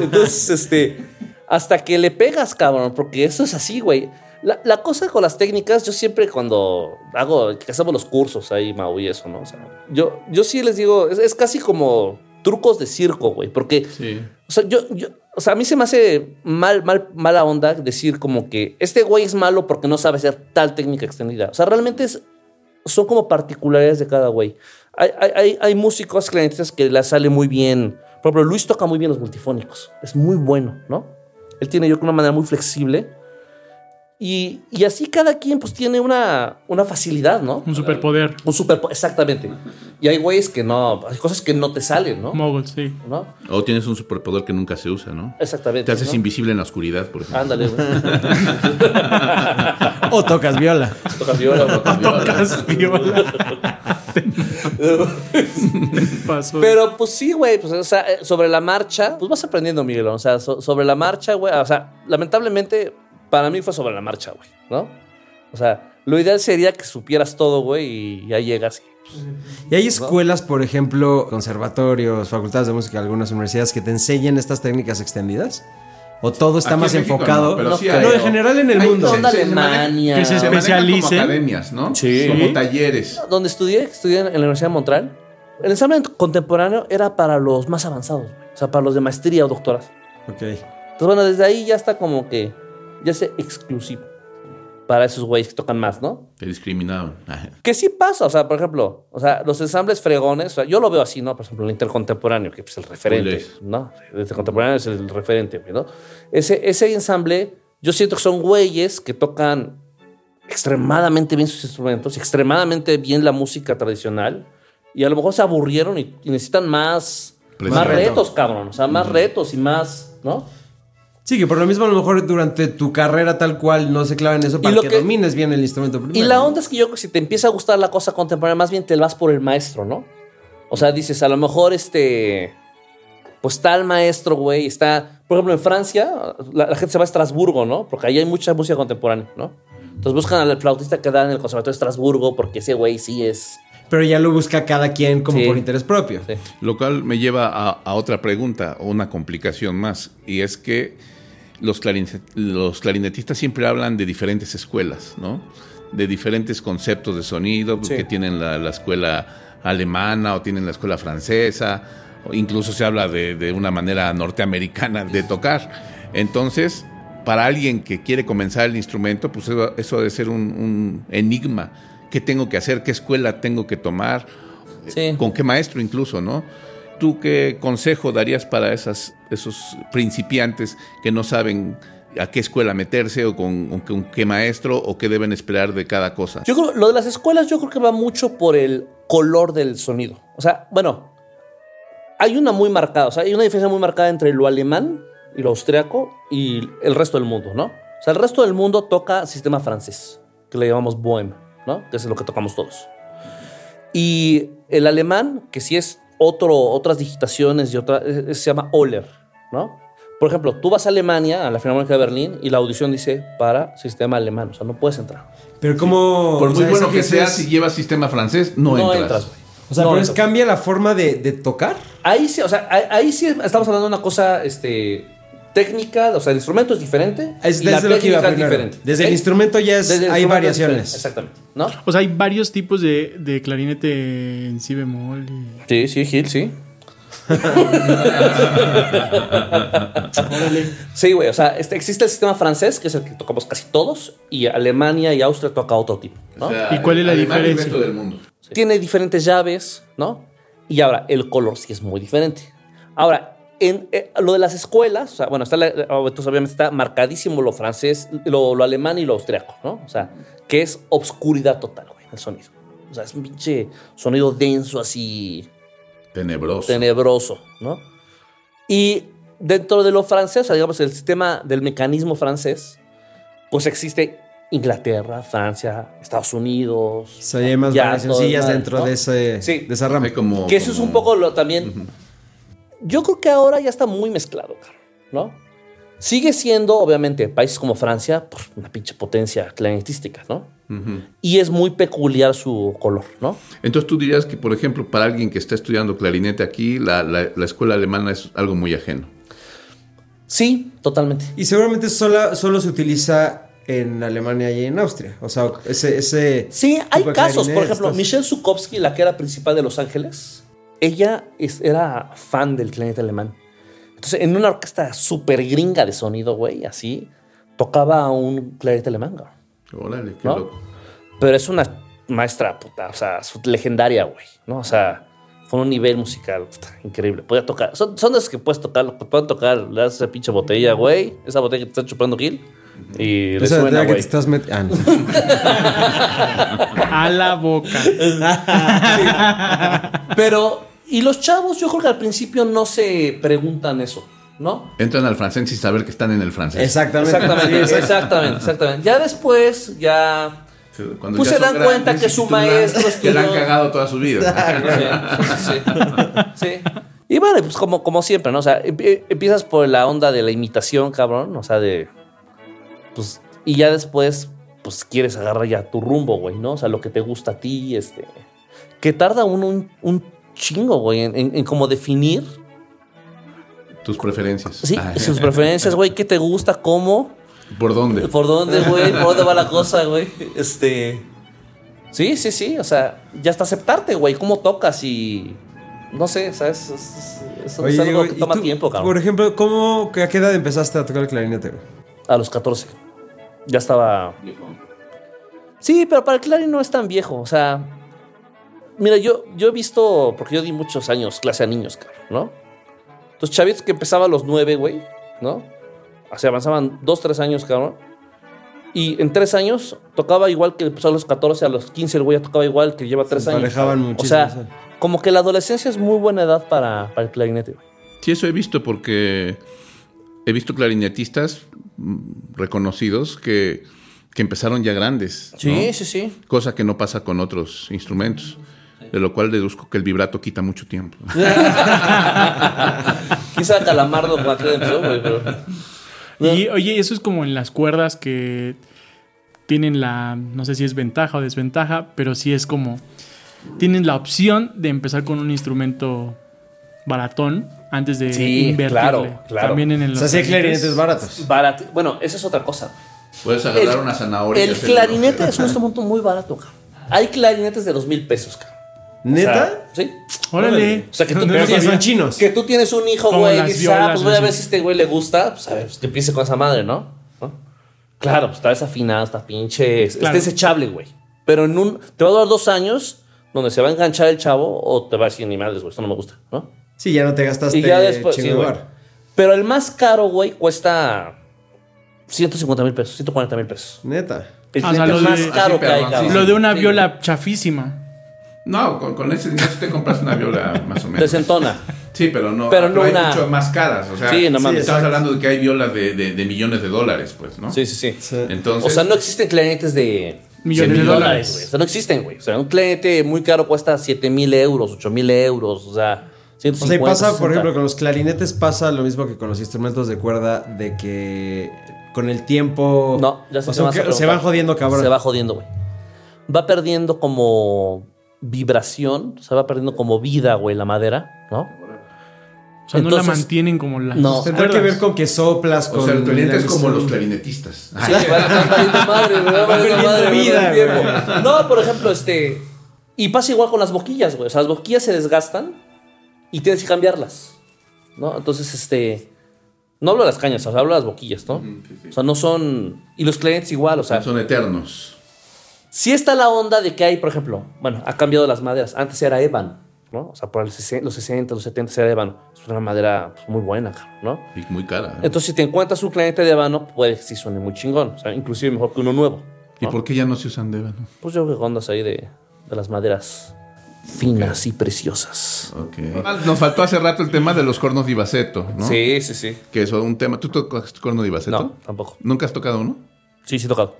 Entonces, este, hasta que le pegas, cabrón, porque eso es así, güey. La, la cosa con las técnicas, yo siempre cuando hago, que hacemos los cursos ahí, Mau, y eso, ¿no? O sea, yo, yo sí les digo, es, es casi como trucos de circo, güey, porque Sí. O sea, yo, yo- o sea, a mí se me hace mal, mal, mala onda decir como que este güey es malo porque no sabe hacer tal técnica extendida. O sea, realmente es, son como particularidades de cada güey. Hay, hay, hay, músicos clarinetistas que les sale muy bien. Por ejemplo, Luis toca muy bien los multifónicos. Es muy bueno, ¿no? Él tiene yo creo una manera muy flexible. Y, y así cada quien pues tiene una, una facilidad, ¿no? Un superpoder. Un super, exactamente. Y hay güeyes que no, hay cosas que no te salen, ¿no? Mogul, sí. ¿No? O tienes un superpoder que nunca se usa, ¿no? Exactamente. Te haces ¿no? invisible en la oscuridad, por ejemplo. Ándale, güey. O tocas viola. Tocas viola, tocas viola. Tocas viola. Pasó. Pero pues sí, güey, pues o sea, eh, sobre la marcha, pues vas aprendiendo, Miguel, o sea, so- sobre la marcha, güey, o sea, lamentablemente para mí fue sobre la marcha, güey, ¿no? O sea, lo ideal sería que supieras todo, güey, y ya llegas. Y hay escuelas, por ejemplo, conservatorios, facultades de música, algunas universidades que te enseñan estas técnicas extendidas. ¿O todo está Aquí más en México enfocado? no, pero no, sí no, en general en el Hay mundo. se Alemania. Que se como academias, ¿no? Sí. Como talleres. Donde estudié, estudié en la Universidad Montreal, el ensamble contemporáneo era para los más avanzados, güey. o sea, para los de maestría o doctorado. Ok. Entonces, bueno, desde ahí ya está como que, ya es exclusivo para esos güeyes que tocan más, ¿no? Te discriminaban. Que sí pasa, o sea, por ejemplo, o sea, los ensambles fregones, o sea, yo lo veo así, ¿no? Por ejemplo, el intercontemporáneo, que es el referente, ¿no? El intercontemporáneo es el referente, ¿no? Ese, ese ensamble, yo siento que son güeyes que tocan extremadamente bien sus instrumentos, extremadamente bien la música tradicional, y a lo mejor se aburrieron y, y necesitan más, más retos, cabrón, o sea, más retos y más, ¿no? Sí, que por lo mismo a lo mejor durante tu carrera tal cual no se clava en eso para lo que, que- domines bien el instrumento primero. Y la ¿no? onda es que yo creo que si te empieza a gustar la cosa contemporánea, más bien te vas por el maestro, ¿no? O sea, dices, a lo mejor este. Pues tal maestro, güey, está. Por ejemplo, en Francia, la, la gente se va a Estrasburgo, ¿no? Porque ahí hay mucha música contemporánea, ¿no? Entonces buscan al flautista que da en el Conservatorio de Estrasburgo, porque ese güey sí es. Pero ya lo busca cada quien como Sí. por interés propio. Sí. Lo cual me lleva a, a otra pregunta o una complicación más. Y es que los, clarinet- los clarinetistas siempre hablan de diferentes escuelas, ¿no? De diferentes conceptos de sonido, Sí. que tienen la, la escuela alemana o tienen la escuela francesa, o incluso se habla de, de una manera norteamericana de tocar. Entonces, para alguien que quiere comenzar el instrumento, pues eso, eso debe ser un, un enigma. ¿Qué tengo que hacer? ¿Qué escuela tengo que tomar? Sí. con qué maestro incluso, ¿no? ¿Tú qué consejo darías para esas, esos principiantes que no saben a qué escuela meterse o con, con qué maestro o qué deben esperar de cada cosa? Yo creo, lo de las escuelas, yo creo que va mucho por el color del sonido. O sea, bueno, hay una muy marcada, o sea, hay una diferencia muy marcada entre lo alemán y lo austriaco y el resto del mundo, ¿no? O sea, el resto del mundo toca sistema francés, que le llamamos bohème, ¿no? Que es lo que tocamos todos. Y el alemán, que sí es otro, otras digitaciones y otra, se llama Oller, ¿no? Por ejemplo, tú vas a Alemania, a la Filarmónica de Berlín, y la audición dice para sistema alemán, o sea, no puedes entrar. Pero como... Por o muy sea, bueno que es- sea, si llevas sistema francés, no, entras. güey. O sea, No pero es, entras. cambia la forma de, de tocar. Ahí sí, o sea, ahí, ahí sí estamos hablando de una cosa este, técnica, o sea, el instrumento es diferente. Es y la desde lo que iba técnica es primero. diferente. Desde el instrumento ya es, Desde hay es variaciones. Exactamente, ¿no? O sea, hay varios tipos de, de clarinete en si bemol. y- Sí, sí, Gil, sí. sí, güey, o sea, este, existe el sistema francés, que es el que tocamos casi todos, y Alemania y Austria toca otro tipo, ¿no? O sea, ¿Y cuál es la Alemania diferencia? del mundo. Tiene diferentes llaves, ¿no? Y ahora, el color sí es muy diferente. Ahora, en eh, lo de las escuelas, o sea, bueno, está la- entonces obviamente está marcadísimo lo francés, lo, lo alemán y lo austriaco, ¿no? O sea, que es obscuridad total, güey, el sonido. O sea, es un pinche sonido denso, así, Tenebroso. tenebroso, ¿no? Y dentro de lo francés, o sea, digamos, el sistema del mecanismo francés, pues existe Inglaterra, Francia, Estados Unidos. O sea, hay más el dentro mal, de, ¿no? ese, Sí. de esa rama. Como- Que eso es un como- poco lo también. Yo creo que ahora ya está muy mezclado, ¿no? Sigue siendo, obviamente, países como Francia, pues, una pinche potencia clarinetística, ¿no? Y es muy peculiar su color, ¿no? Entonces tú dirías que, por ejemplo, para alguien que está estudiando clarinete aquí, la, la- la escuela alemana es algo muy ajeno. Sí, totalmente. Y seguramente solo, solo se utiliza en Alemania y en Austria. O sea, ese... ese Sí, hay casos. Por ejemplo, estas- Michelle Zukowski, la que era principal de Los Ángeles, ella es- era fan del clarinete alemán. Entonces, en una orquesta súper gringa de sonido, güey, así, tocaba un clarinete alemán, güey. Órale, qué ¿No? loco. Pero es una maestra, puta, o sea, legendaria, güey, ¿no? O sea, fue un nivel musical puta, increíble. Podía tocar, son, son de esos que puedes tocar, que pueden tocar, le das esa pinche botella, güey, esa botella que te está chupando Gil, Y le Esa suena, que te güey. estás metiendo. A la boca. Pero, y los chavos, yo creo que al principio no se preguntan eso, ¿no? Entran al francés sin saber que están en el francés. Exactamente. Exactamente, exactamente, exactamente. Ya después, ya. Cuando Pues ya se dan cuenta que su maestro Que la han estudió- cagado toda su vida. Sí, sí, sí. Y bueno, pues como, como siempre, ¿no? O sea, empie- empiezas por la onda de la imitación, cabrón. O sea, de. Pues. Y ya después, pues quieres agarrar ya tu rumbo, güey, ¿no? O sea, lo que te gusta a ti, este. Que tarda uno un, un chingo, güey, en, en- en como definir Tus preferencias. sí, Ay. sus preferencias, güey, qué te gusta, cómo. ¿Por dónde? ¿Por dónde, güey? ¿Por dónde va la cosa, güey? Este. Sí, sí, sí. O sea, ya hasta aceptarte, güey. ¿Cómo tocas? Y. No sé, ¿sabes? Es, es- es- Oye, es algo que ¿y toma tú, tiempo, cabrón. Por ejemplo, ¿cómo, ¿a qué edad empezaste a tocar el clarinete, güey? A los 14. Ya estaba. Sí, pero para el clarín no es tan viejo. O sea. Mira, yo, yo he visto. Porque yo di muchos años clase a niños, cabrón, ¿no? Entonces, chavitos que empezaba a los 9, güey, ¿no? O sea, avanzaban 2, 3 años, cabrón. Y en 3 años tocaba igual que empezó a los 14, a los 15 el güey ya tocaba igual que lleva 3 Se años. muchísimo, O sea, como que la adolescencia es muy buena edad para, para el clarinete, güey. Sí, eso he visto porque he visto clarinetistas mm, reconocidos que, que empezaron ya grandes. ¿no? Sí, sí, sí. Cosa que no pasa con otros instrumentos. De lo cual deduzco que el vibrato quita mucho tiempo. Quizá Calamardo empezó, güey, pero. Y oye, eso es como en las cuerdas que tienen la, no sé si es ventaja o desventaja, pero sí es como, tienen la opción de empezar con un instrumento baratón antes de Sí, invertirle. claro, claro. También en el O sea, sí hay clarinetes baratos. Barato. Bueno, esa es otra cosa. Puedes agarrar El- una zanahoria. El clarinete es un instrumento muy barato, cabrón. Hay clarinetes de dos mil pesos, cabrón. O ¿Neta? sea, sí. Órale. O sea, que tú, No, no Pero que sabía. son chinos. que tú tienes un hijo, Como güey, y dices, ah, pues voy a ver si este güey le gusta, pues a ver, pues que empiece con esa madre, ¿no? ¿No? Claro, pues está desafinado, está pinche, Claro. está desechable, güey. Pero en un, te va a durar dos años donde se va a enganchar el chavo o te va a decir, ni madres, güey, esto no me gusta, ¿no? Sí, ya no te gastaste Y ya después, sí. Pero el más caro, güey, cuesta 150 mil pesos, 140 mil pesos. Neta. El Ah, o sea, cliente lo más de- caro que hay, sí, Lo de una Sí, viola chafísima. No, con, con ese dinero te compras una viola más o menos. Desentona. Sí, pero no, Pero no hay una- mucho más caras. O sea, Sí, no mames. estamos hablando de que hay violas de, de- de millones de dólares, pues, ¿no? Sí, sí, sí. Sí. Entonces, O sea, no existen clarinetes de Millones 100 de dólares. güey. O sea, no existen, güey. O sea, un clarinete muy caro cuesta 7 mil euros, 8 mil euros. O sea, O 150. sea, y pasa, por 60. ejemplo, con los clarinetes pasa lo mismo que con los instrumentos de cuerda, de que con el tiempo... No, ya sé o sea, se van jodiendo, cabrón. Se va jodiendo, güey. Va perdiendo como vibración, se va perdiendo como vida, güey, la madera, ¿no? O sea, no la Entonces- mantienen como la. No. Tendrá que ver con que soplas con... o sea, el clarinete es como los clarinetistas. Sí, madre. No, por ejemplo, este. Y pasa igual con las boquillas, güey. O sea, las boquillas se desgastan y tienes que cambiarlas. ¿No? Entonces, este. No hablo de las cañas, o sea, hablo de las boquillas, ¿no? O sea, no son. Y los clarinetes igual, o sea. Son eternos. Sí está la onda de que hay, por ejemplo, bueno, ha cambiado las maderas. Antes era ébano, ¿no? O sea, por los 60, los 70 era ébano. Es una madera pues, muy buena, ¿no? Y muy cara. ¿eh? Entonces, si te encuentras un clarinete de ébano, puede que sí suene muy chingón. O sea, inclusive mejor que uno nuevo. ¿Y por qué ya no se usan de ébano? Pues yo creo que ondas ahí de, de las maderas finas y preciosas. Ok. Nos faltó hace rato el tema de los cornos de Ibaceto, ¿no? Sí, sí, sí. Que es un tema. ¿Tú tocas corno de Ibaceto? No, tampoco. ¿Nunca has tocado uno? Sí, sí, he tocado.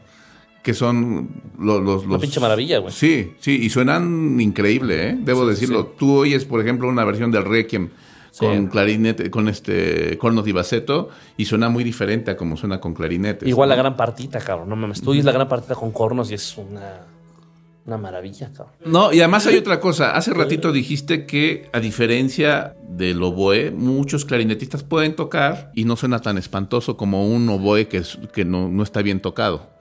Que son los... los, Una pinche maravilla, güey. Sí, sí, y suenan increíble, ¿eh? Debo decirlo. Tú oyes, por ejemplo, una versión del Requiem Sí. con clarinete, con este corno de Ibaceto y suena muy diferente a como suena con clarinetes. Igual ¿no? la gran partita, cabrón. No mames. Tú oyes la gran partita con cornos y es una, una maravilla, cabrón. No, y además hay otra cosa. Hace ratito dijiste que, a diferencia del oboe, muchos clarinetistas pueden tocar y no suena tan espantoso como un oboe que, es- que no, no está bien tocado.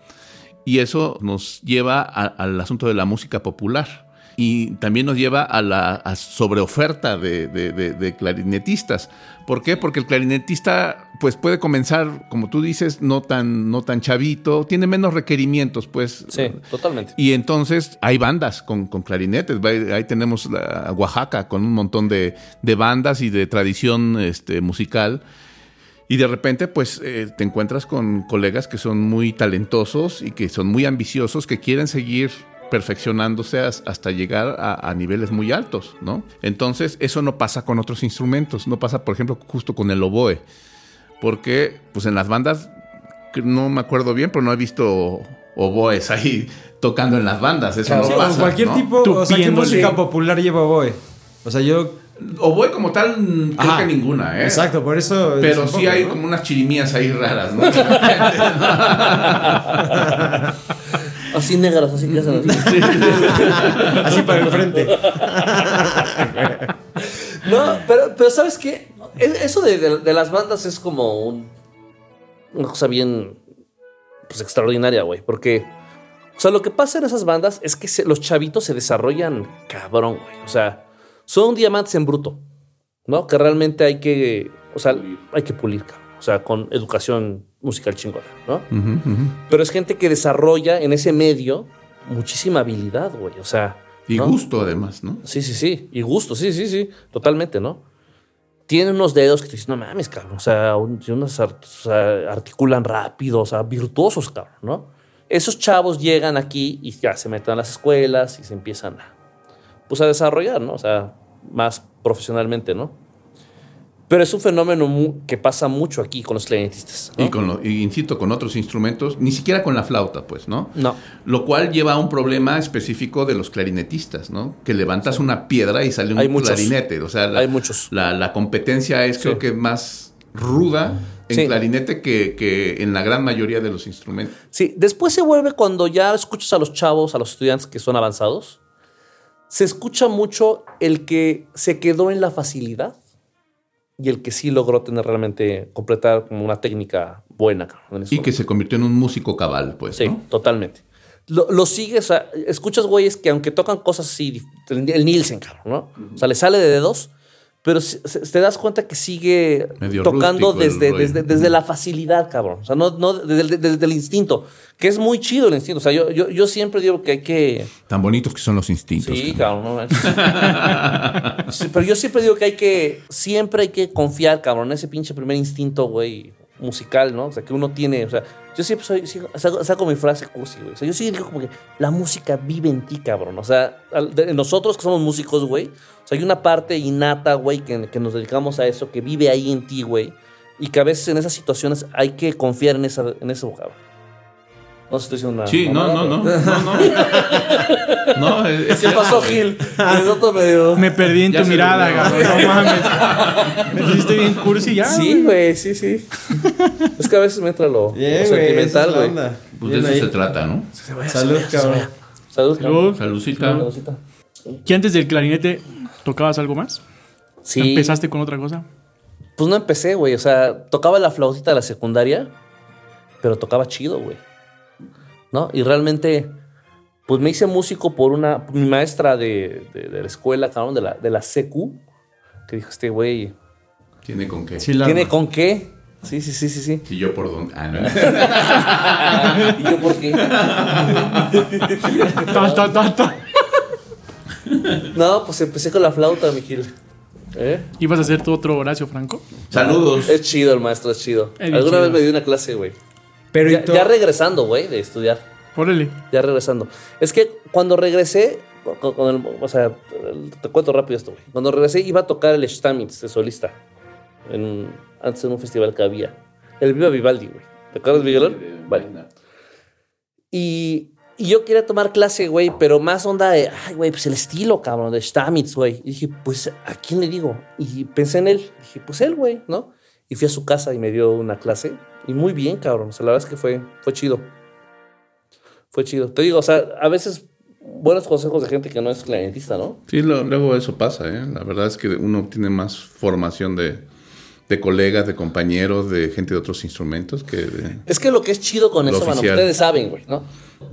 Y eso nos lleva a- al asunto de la música popular. Y también nos lleva a la a sobreoferta de, de- de- de clarinetistas. ¿Por qué? Porque el clarinetista pues puede comenzar, como tú dices, no tan, no tan chavito, tiene menos requerimientos, pues. Sí, totalmente. Y entonces hay bandas con, con clarinetes. Ahí, tenemos la- Oaxaca con un montón de, de bandas y de tradición este, musical. Y de repente, pues, eh, te encuentras con colegas que son muy talentosos y que son muy ambiciosos, que quieren seguir perfeccionándose as- hasta llegar a, a niveles muy altos, ¿no? Entonces, eso no pasa con otros instrumentos, no pasa, por ejemplo, justo con el oboe, porque, pues, en las bandas, no me acuerdo bien, pero no he visto oboes ahí tocando en las bandas, eso no Sí, pasa, cualquier ¿no? tipo, o sea, ¿qué Tupiéndole. música popular lleva oboe? O sea, yo... Oboe como tal, creo Ajá. que ninguna, ¿eh? Exacto, por eso... Pero es sí poco, hay ¿no? como unas chirimías ahí raras, ¿no? Así negras, así que hacen así. Así para el frente. No, pero, pero ¿sabes qué? E- Eso de, de- de las bandas es como un- una cosa bien pues, extraordinaria, güey. Porque, o sea, lo que pasa en esas bandas es que se- los chavitos se desarrollan cabrón, güey. O sea, son diamantes en bruto, ¿no? Que realmente hay que, o sea, hay que pulir, cabrón. O sea, con educación musical chingona, ¿no? Pero es gente que desarrolla en ese medio muchísima habilidad, güey. O sea. Y ¿no? gusto además, ¿no? Sí, sí, sí. Y gusto, sí, sí, sí. Totalmente, ¿no? Tienen unos dedos que te dicen, no mames, cabrón. O sea, un- unos o sea, articulan rápido, o sea, virtuosos, cabrón, ¿no? Esos chavos llegan aquí y ya se meten a las escuelas y se empiezan a, pues, a desarrollar, ¿no? O sea, más profesionalmente, ¿no? Pero es un fenómeno que pasa mucho aquí con los clarinetistas. ¿no? Y con lo, y insisto, con otros instrumentos, ni siquiera con la flauta, pues, ¿no? No. Lo cual lleva a un problema específico de los clarinetistas, ¿no? Que levantas una piedra y sale un Hay clarinete. O sea, la, Hay muchos. La, la competencia es Sí. creo que más ruda en Sí. clarinete que, que en la gran mayoría de los instrumentos. Sí, después se vuelve cuando ya escuchas a los chavos, a los estudiantes que son avanzados, se escucha mucho el que se quedó en la facilidad y el que sí logró tener realmente, completar como una técnica buena. Y que se convirtió en un músico cabal, pues, Sí, ¿no? totalmente. Lo, lo sigues, o sea, escuchas güeyes que aunque tocan cosas así, el Nielsen, cabrón, ¿no? O sea, le sale de dedos, pero te das cuenta que sigue Medio tocando desde, desde, desde la facilidad, cabrón. O sea, no, no desde, desde el instinto, que es muy chido el instinto. O sea, yo, yo, yo siempre digo que hay que... Tan bonitos que son los instintos. Sí, cabrón. cabrón. pero yo siempre digo que hay que, siempre hay que confiar, cabrón, en ese pinche primer instinto, güey, musical, ¿no? O sea, que uno tiene, o sea, yo siempre soy, saco, saco mi frase cursi, güey. O sea, yo sí digo como que la música vive en ti, cabrón. O sea, nosotros que somos músicos, güey, o sea, hay una parte innata, güey, que, que nos dedicamos a eso, que vive ahí en ti, güey. Y que a veces en esas situaciones hay que confiar en, esa, en eso, cabrón. No sé si estoy diciendo una. Sí, no, no, no, no, no. No, es- ¿Qué pasó, Gil? Medio... Me perdí en Ya tu mirada, cabrón. No mames. Me pusiste bien cursi ya. Sí, güey, sí, sí. es que a veces me entra lo, lo Bien, güey. sentimental, güey. Pues de eso ahí. se trata, ¿no? Salud, cabrón. Salud, Salud. Saludcita. Saludcita. ¿Que antes del clarinete tocabas algo más? Sí. ¿Empezaste con otra cosa? Pues no empecé, güey. O sea, tocaba la flautita de la secundaria, pero tocaba chido, güey. ¿No? Y realmente, pues me hice músico por una. Mi maestra de, de- de la escuela, cabrón, de la, de la CQ, que dijo: Este güey, Tiene con qué. Sí, la ¿tiene con qué? Sí, sí, sí, sí, sí. Y yo por dónde. Ah, no. ¿Y yo por qué? Ta, ta, ta, ta. No, pues empecé con la flauta, mi Gil. ¿Eh? ¿Ibas a hacer tu otro Horacio Franco? Saludos. Es chido el maestro, es chido. Es Alguna chido. vez me dio una clase, güey. Pero Ya, regresando, güey, de estudiar. Órale. Ya regresando. Es que cuando regresé, con, con el- o sea, te cuento rápido esto, güey. Cuando regresé iba a tocar el Stamitz de solista. En antes en un festival que había. El Viva Vivaldi, güey. ¿Te acuerdas, Miguelón? Vale. Y, y yo quería tomar clase, güey, pero más onda de, ay, güey, pues el estilo, cabrón, de Stamitz, güey. Y dije, pues, ¿a quién le digo? Y pensé en él. Dije, pues él, güey, ¿no? Y fui a su casa y me dio una clase. Y muy bien, cabrón. O sea, la verdad es que fue, fue chido. Fue chido. Te digo, o sea, a veces buenos consejos de gente que no es clarinetista, ¿no? Sí, luego eso pasa, ¿eh? La verdad es que uno tiene más formación de, de colegas, de compañeros, de gente de otros instrumentos que de... Es que lo que es chido con eso, mano, oficial. ustedes saben, güey, ¿no?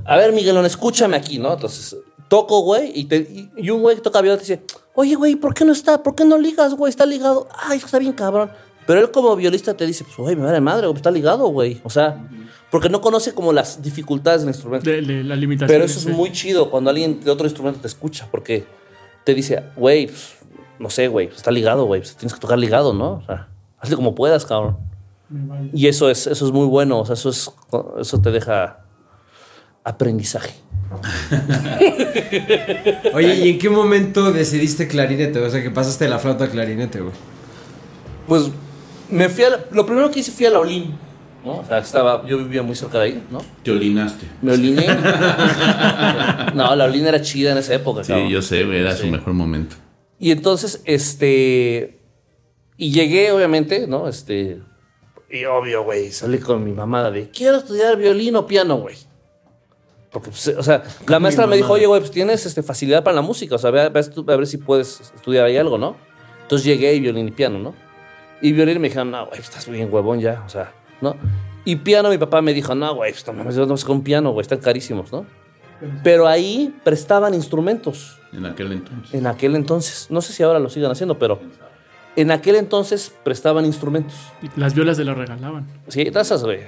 A ver, Miguelón, escúchame aquí, ¿no? Entonces, toco, güey, y, te- y- y un güey que toca viola te dice, oye, güey, ¿por qué no está? ¿Por qué no ligas, güey? Está ligado. Ay, está bien cabrón. Pero él como violista te dice, pues, güey, me vale madre, güey, está ligado, güey. O sea, porque no conoce como las dificultades del instrumento. De, de la limitación. Pero eso es muy chido cuando alguien de otro instrumento te escucha, porque te dice, güey, pues, no sé, güey, está ligado, güey, pues, tienes que tocar ligado, ¿no? O sea, hazle como puedas, cabrón. Y eso es, eso es muy bueno, o sea, eso, es, eso te deja aprendizaje. Oye, ¿y en qué momento decidiste clarinete? O sea, que pasaste de la flauta a clarinete, güey. Pues me fui a la- lo primero que hice fui a la Olin, ¿no? O sea, estaba, yo vivía muy cerca de ahí, ¿no? Te olinaste. Me oliné. no, la Olin era chida en esa época, Sí, cabrón. yo sé, era Sí. su mejor momento. Y entonces, este. Y llegué, obviamente, ¿no? Este. Y obvio, güey, salí con mi mamada de quiero estudiar violín o piano, güey. Porque, pues, o sea, la maestra me dijo, oye, güey, pues tienes este, facilidad para la música, o sea, ve, a- ve a ver si puedes estudiar ahí algo, ¿no? Entonces llegué y violín y piano, ¿no? Y violín me dijeron, no, güey, estás bien huevón ya, o sea, ¿no? Y piano, mi papá me dijo, no, güey, pues no mames, no sé con piano, güey, están carísimos, ¿no? Pero ahí prestaban instrumentos En aquel entonces. en aquel entonces. No sé si ahora lo sigan haciendo, pero en aquel entonces prestaban instrumentos. Y las violas se lo regalaban. Sí, esas, güey.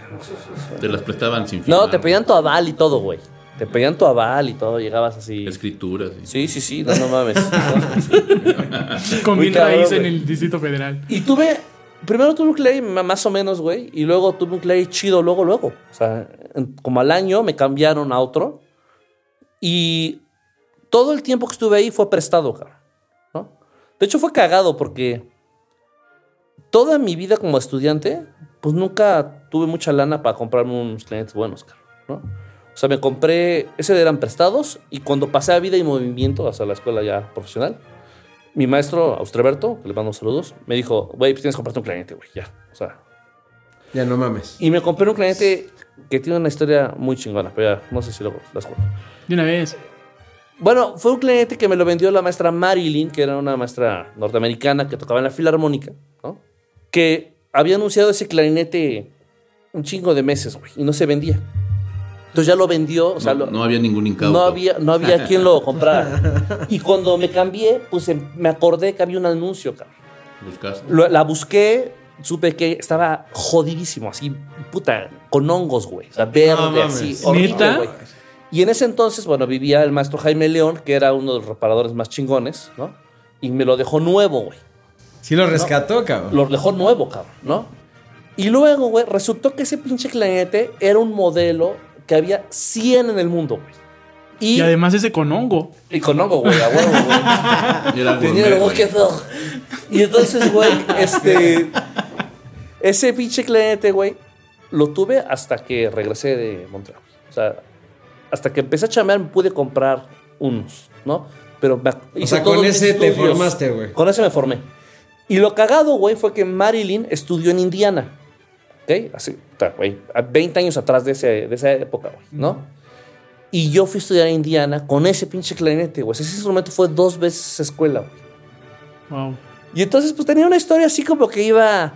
Te las prestaban sin No, firmar. te pedían tu aval y todo, güey. Te pedían tu aval y todo, llegabas así. Escrituras. Sí, sí. sí, sí, no, no mames. Con cabrón, raíz en el Distrito Federal. y tuve, primero tuve un clay más o menos, güey, y luego tuve un clay chido, luego, luego. O sea, en- como al año me cambiaron a otro. Y todo el tiempo que estuve ahí fue prestado, cabrón. ¿no? De hecho, fue cagado porque toda mi vida como estudiante, pues nunca tuve mucha lana para comprarme unos clientes buenos. ¿no? O sea, me compré, ese eran prestados y cuando pasé a vida y movimiento, hasta la escuela ya profesional, mi maestro, Austreberto, que le mando saludos, me dijo, güey, pues tienes que comprarte un clarinete, güey, ya. O sea, Ya no mames. y me compré un clarinete que tiene una historia muy chingona, pero ya, no sé si luego las cuento. De una vez. Bueno, fue un cliente que me lo vendió la maestra Marilyn, que era una maestra norteamericana que tocaba en la filarmónica, ¿no? Que había anunciado ese clarinete un chingo de meses, güey, y no se vendía. Entonces ya lo vendió, o sea, no, lo- no había ningún incauto. no había, no había quien lo comprara. Y cuando me cambié, pues em- me acordé que había un anuncio, cabrón. Buscaste. Lo- la busqué, supe que estaba jodidísimo, así, puta, con hongos, güey. O sea, verde, No así, horrible, ¿Neta? Y en ese entonces, bueno, vivía el maestro Jaime León, que era uno de los reparadores más chingones, ¿no? Y me lo dejó nuevo, güey. Sí lo rescató, cabrón. Lo dejó nuevo, cabrón, ¿no? Y luego, güey, resultó que ese pinche clarinete era un modelo que había 100 en el mundo, güey. Y, Y además ese con hongo. y con hongo, güey, a huevo, güey. Tenía el feo. Y entonces, güey, este. Ese pinche cliente, güey, lo tuve hasta que regresé de Montreal. O sea, hasta que empecé a chambear me pude comprar unos, ¿no? Pero me, hice sea, con ese te formaste, güey. Con ese me formé. Y lo cagado, güey, fue que Marilyn estudió en Indiana. ¿Ok? Así, güey, a 20 años atrás de, ese- de esa época, güey, ¿no? Y yo fui a estudiar a Indiana con ese pinche clarinete, güey. Ese instrumento fue dos veces escuela, güey. Wow. Y entonces, pues tenía una historia así como que iba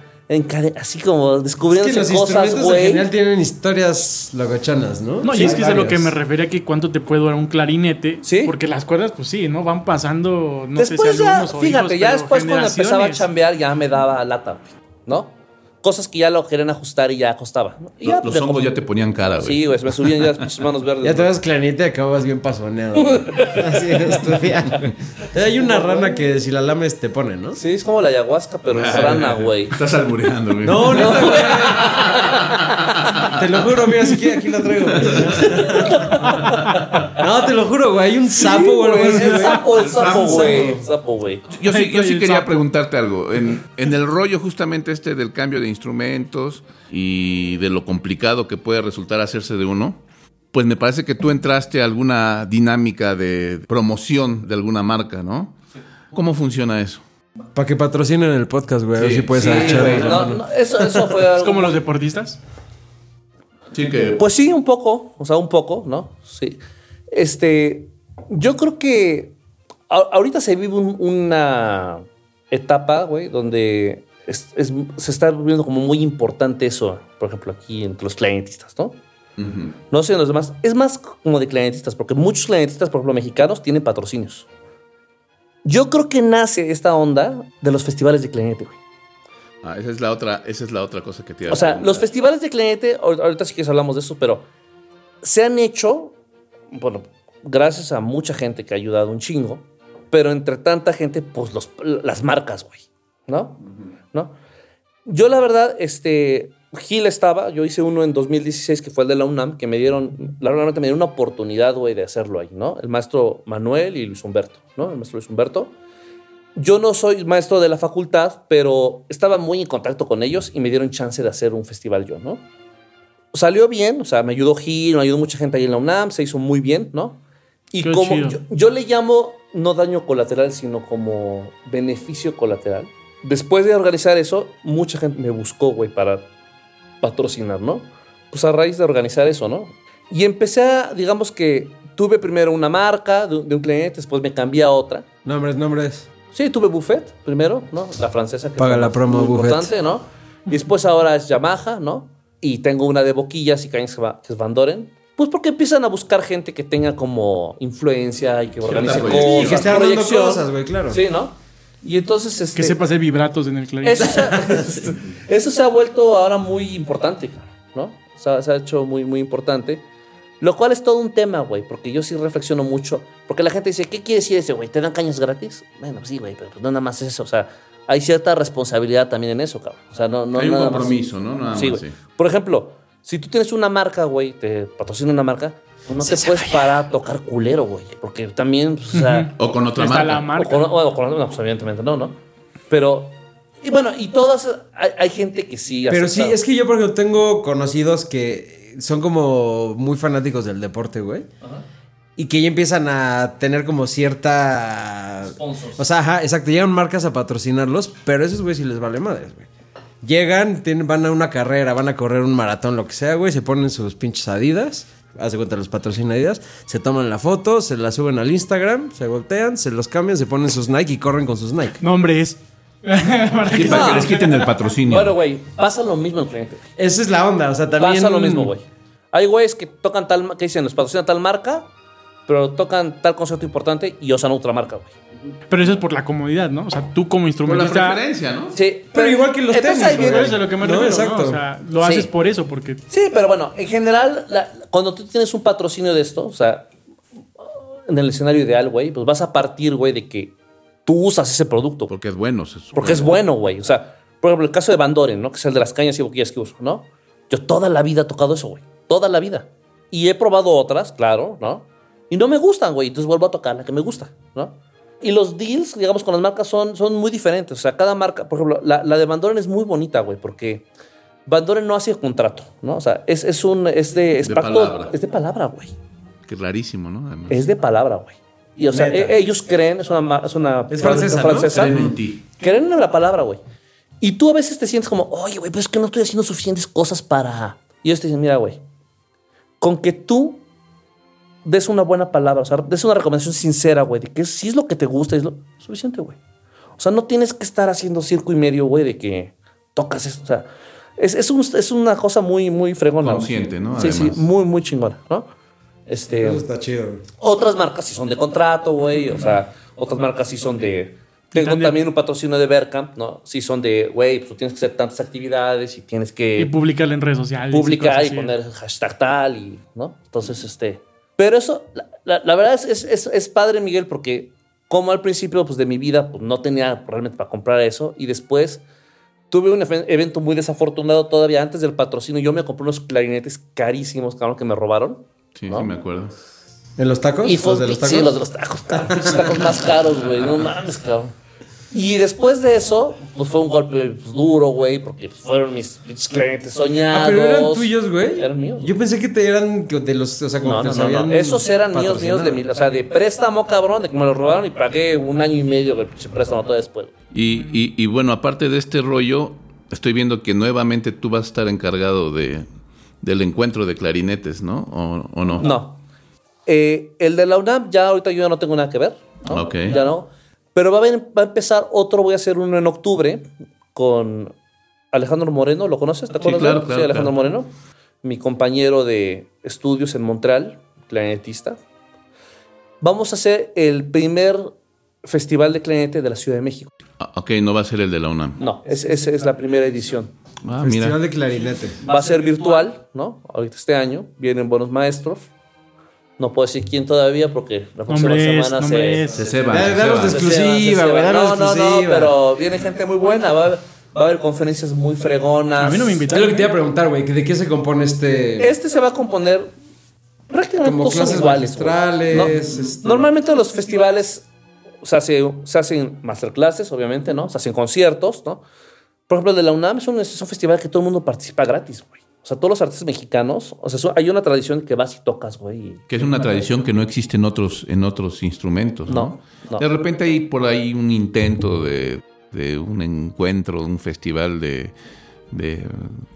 así como Es descubriendo que los cosas, instrumentos en güey. general tienen historias logochanas, ¿no? No, y es que es a lo que me refería que cuánto te puede durar un clarinete. Sí. Porque las cuerdas, pues sí, ¿no? Van pasando, no después sé si ya, alumnos o fíjate, hijos, ya después cuando empezaba a chambear ya me daba lata, ¿no? Cosas que ya lo querían ajustar y ya costaba. ¿no? Y ya, Los, pues, hongos ya te ponían cara, güey. Sí, güey, me subían ya pinches manos verdes. Ya te güey. das clarinete y acabas bien pasoneado. güey. Así estudiando. Hay una rana que si la lames te pone, ¿no? Sí, es como la ayahuasca, pero es rana, güey. Estás albureando, güey. No, no, güey. Te lo juro, mira, si quieres aquí la traigo. güey. No, te lo juro, güey. Hay un sapo, güey. El sapo, el sapo, güey. El sapo, güey. Yo sí, yo sí quería sapo. preguntarte algo. En, en el rollo justamente este del cambio de instrumentos y de lo complicado que puede resultar hacerse de uno, pues me parece que tú entraste a alguna dinámica de promoción de alguna marca, ¿no? ¿Cómo funciona eso? Para que patrocinen el podcast, güey. A ver Sí, si puedes Sí, echar güey. una No, mano. no, eso, eso fue Es como los deportistas. Sí, que Pues sí, un poco, o sea, un poco, ¿no? Sí. Este, yo creo que a- ahorita se vive un- una etapa, güey, donde es- es- se está volviendo como muy importante eso, por ejemplo, aquí entre los clarinetistas, ¿no? No sé en los demás. Es más como de clarinetistas, porque muchos clarinetistas, por ejemplo, mexicanos, tienen patrocinios. Yo creo que nace esta onda de los festivales de clarinete, güey. Ah, esa es la otra, esa es la otra cosa que a O sea, los festivales de clarinete, ahor- ahorita sí que hablamos de eso, pero se han hecho, bueno, gracias a mucha gente que ha ayudado un chingo, pero entre tanta gente, pues los, las marcas, güey, ¿no? ¿No? Yo la verdad, este, Gil estaba, yo hice uno en 2016 que fue el de la UNAM, que me dieron, la verdad me dieron una oportunidad, güey, de hacerlo ahí, ¿no? El maestro Manuel y Luis Humberto, ¿no? El maestro Luis Humberto. Yo no soy maestro de la facultad, pero estaba muy en contacto con ellos y me dieron chance de hacer un festival yo, ¿no? Salió bien, o sea, me ayudó Gil, me ayudó mucha gente ahí en la UNAM, se hizo muy bien, ¿no? Y Qué como yo le llamo no daño colateral, sino como beneficio colateral. Después de organizar eso, mucha gente me buscó, güey, para patrocinar, ¿no? Pues a raíz de organizar eso, ¿no? Y empecé a, digamos que tuve primero una marca de, un- de un cliente, después me cambié a otra. Nombres, nombres. Sí, tuve Buffet primero, ¿no? La francesa. Que Paga la promo, muy Buffet. importante, ¿no? Y después ahora es Yamaha, ¿no? Y tengo una de boquillas y cañas que es Van Doren. Pues porque empiezan a buscar gente que tenga como influencia y que organice cosas. Y que esté proyección. cosas, güey, claro. Sí, ¿no? Y entonces... Este, Que sepa hacer vibratos en el clarinete. eso se, ha, eso se ha vuelto ahora muy importante, ¿no? O sea, se ha hecho muy, muy importante. Lo cual es todo un tema, güey, porque yo sí reflexiono mucho. Porque la gente dice, ¿qué quiere decir ese, güey? ¿Te dan cañas gratis? Bueno, sí, güey, pero pues no nada más eso. O sea, hay cierta responsabilidad también en eso, cabrón. O sea, no, no Hay un nada más- compromiso, ¿no? Nada Sí, más, güey. sí. Por ejemplo, si tú tienes una marca, güey, te patrocina una marca, pues no te puedes parar a tocar culero, güey. Porque también, pues, o sea, O con otra marca. la o marca. con, o con- no, pues evidentemente no, ¿no? Pero, y bueno, y todas, hay, hay gente que sí. Pero sí, es que yo, por ejemplo, tengo conocidos que son como muy fanáticos del deporte, güey. Y que ya empiezan a tener como cierta. Sponsors. O sea, ajá, exacto. Llegan marcas a patrocinarlos, pero esos, güey, sí les vale madres, güey. Llegan, tienen- van a una carrera, van a correr un maratón, lo que sea, güey. Se ponen sus pinches adidas. Hace cuenta, los patrocina Adidas. Se toman la foto, se la suben al Instagram, se voltean, se los cambian, se ponen sus Nike y corren con sus Nike. Nombres. Para Sí, que- les quiten el patrocinio. Bueno, güey, pasa lo mismo en cliente. Esa es la onda, o sea, también. Pasa lo mismo, güey. Hay güeyes que tocan tal, que dicen, los patrocina tal marca, pero tocan tal concepto importante y usan otra marca, güey. Pero eso es por la comodidad, ¿no? O sea, tú como Por la instrumentista. preferencia, ¿no? Sí, Pero igual que los tenis, Pero eso es a lo que me No, refiero, ¿no? exacto. O sea, lo Sí. haces por eso, porque Sí, pero bueno, en general, la- cuando tú tienes un patrocinio de esto, o sea, en el escenario ideal, güey, pues vas a partir, güey, de que tú usas ese producto. Porque es bueno. se supone. Porque es bueno, güey. O sea, por ejemplo, el caso de Van Doren, ¿no? Que es el de las cañas y boquillas que uso, ¿no? Yo toda la vida he tocado eso, güey. Toda la vida. Y he probado otras, claro, ¿no? Y no me gustan, güey. Entonces vuelvo a tocar la que me gusta, ¿no? Y los deals, digamos, con las marcas son, son muy diferentes. O sea, cada marca, por ejemplo, la, la de Van Doren es muy bonita, güey, porque Van Doren no hace contrato, ¿no? O sea, es, es un, es de, es De pacto- palabra. es de palabra, güey. Que es rarísimo, ¿no? Además. Es de palabra, güey. Y, o sea, e- ellos creen, es una, es una Es francesa, ¿no? francesa. Creen en ti. Creen en la palabra, güey. Y tú a veces te sientes como, oye, güey, pero es que no estoy haciendo suficientes cosas para. Y ellos te dicen, mira, güey, con que tú des una buena palabra, o sea, des una recomendación sincera, güey, de que si es lo que te gusta, es lo suficiente, güey. O sea, no tienes que estar haciendo circo y medio, güey, de que tocas eso. O sea, es, es, un- es una cosa muy, muy fregona. güey. Consciente, ¿no? Sí, sí, Además. muy, muy chingona, ¿no? Este. Eso está chido. güey. Otras marcas sí son de contrato, güey. O sea, otras marcas sí son de. Tengo También- también un patrocinio de Verkamp, ¿no? Sí son de, güey, pues tú tienes que hacer tantas actividades y tienes y que publicarla en redes sociales. y publicar y así. poner hashtag tal y, ¿no? Entonces, este. Pero eso, la, la- la verdad es, es, es- es padre, Miguel, porque como al principio pues, de mi vida pues, no tenía realmente para comprar eso y después tuve un evento muy desafortunado todavía antes del patrocinio. Yo me compré unos clarinetes carísimos, cabrón, que me robaron. Sí, ¿no? sí, me acuerdo. ¿En los tacos? Y fue ¿Los de los sí, tacos? los de los tacos, cabrón, pinches tacos más caros, güey. No mames, cabrón. Y después de eso, pues fue un golpe pues, duro, güey, porque pues, fueron mis pinches clientes soñados. Ah, pero eran tuyos, güey. Eran míos. Yo pensé que te eran de los, o sea, como No, que no, no, habían Esos eran míos, míos de mi, patrocinado. o sea, de préstamo, cabrón, de que me los robaron y pagué un año y medio del pinche préstamo todo después. Y, y, y bueno, aparte de este rollo, estoy viendo que nuevamente tú vas a estar encargado de, del encuentro de clarinetes, ¿no? ¿O, o no? No. Eh, el de la UNAM, ya ahorita yo ya no tengo nada que ver. ¿no? Ok. Ya no. Pero va a, haber- va a empezar otro, voy a hacer uno en octubre con Alejandro Moreno. ¿Lo conoces? ¿Te acuerdas? claro, claro, sí, Alejandro claro. Moreno. Mi compañero de estudios en Montreal, clarinetista. Vamos a hacer el primer festival de clarinete de la Ciudad de México. Ah, ok, no va a ser el de la UNAM. No, es, es, es la primera edición. Ah, Festival mira. de clarinete. Va a ser virtual, ¿no? Ahorita este año. Vienen buenos maestros. No puedo decir quién todavía porque la próxima Nombres, semana nombres. se, Se se danos ceba. de se exclusiva, ceba, se güey, No, no, no, exclusiva. pero viene gente muy buena. Va, va Va a haber conferencias muy fregonas. A mí no me Es invitaron. lo que te iba a preguntar, güey. que ¿De qué se compone este...? Este se va a componer prácticamente Como clases iguales. güey. magistrales, ¿no? este- Normalmente los festivales se, hace- se hacen masterclasses, obviamente, ¿no? Se hacen conciertos, ¿no? Por ejemplo, el de la UNAM es un, es un festival que todo el mundo participa gratis, güey. O sea, todos los artistas mexicanos, o sea, hay una tradición que vas y tocas, güey. Que es una tradición que no existe en otros, en otros instrumentos, ¿no? No, no. De repente hay por ahí un intento de, de un encuentro, un festival de, de,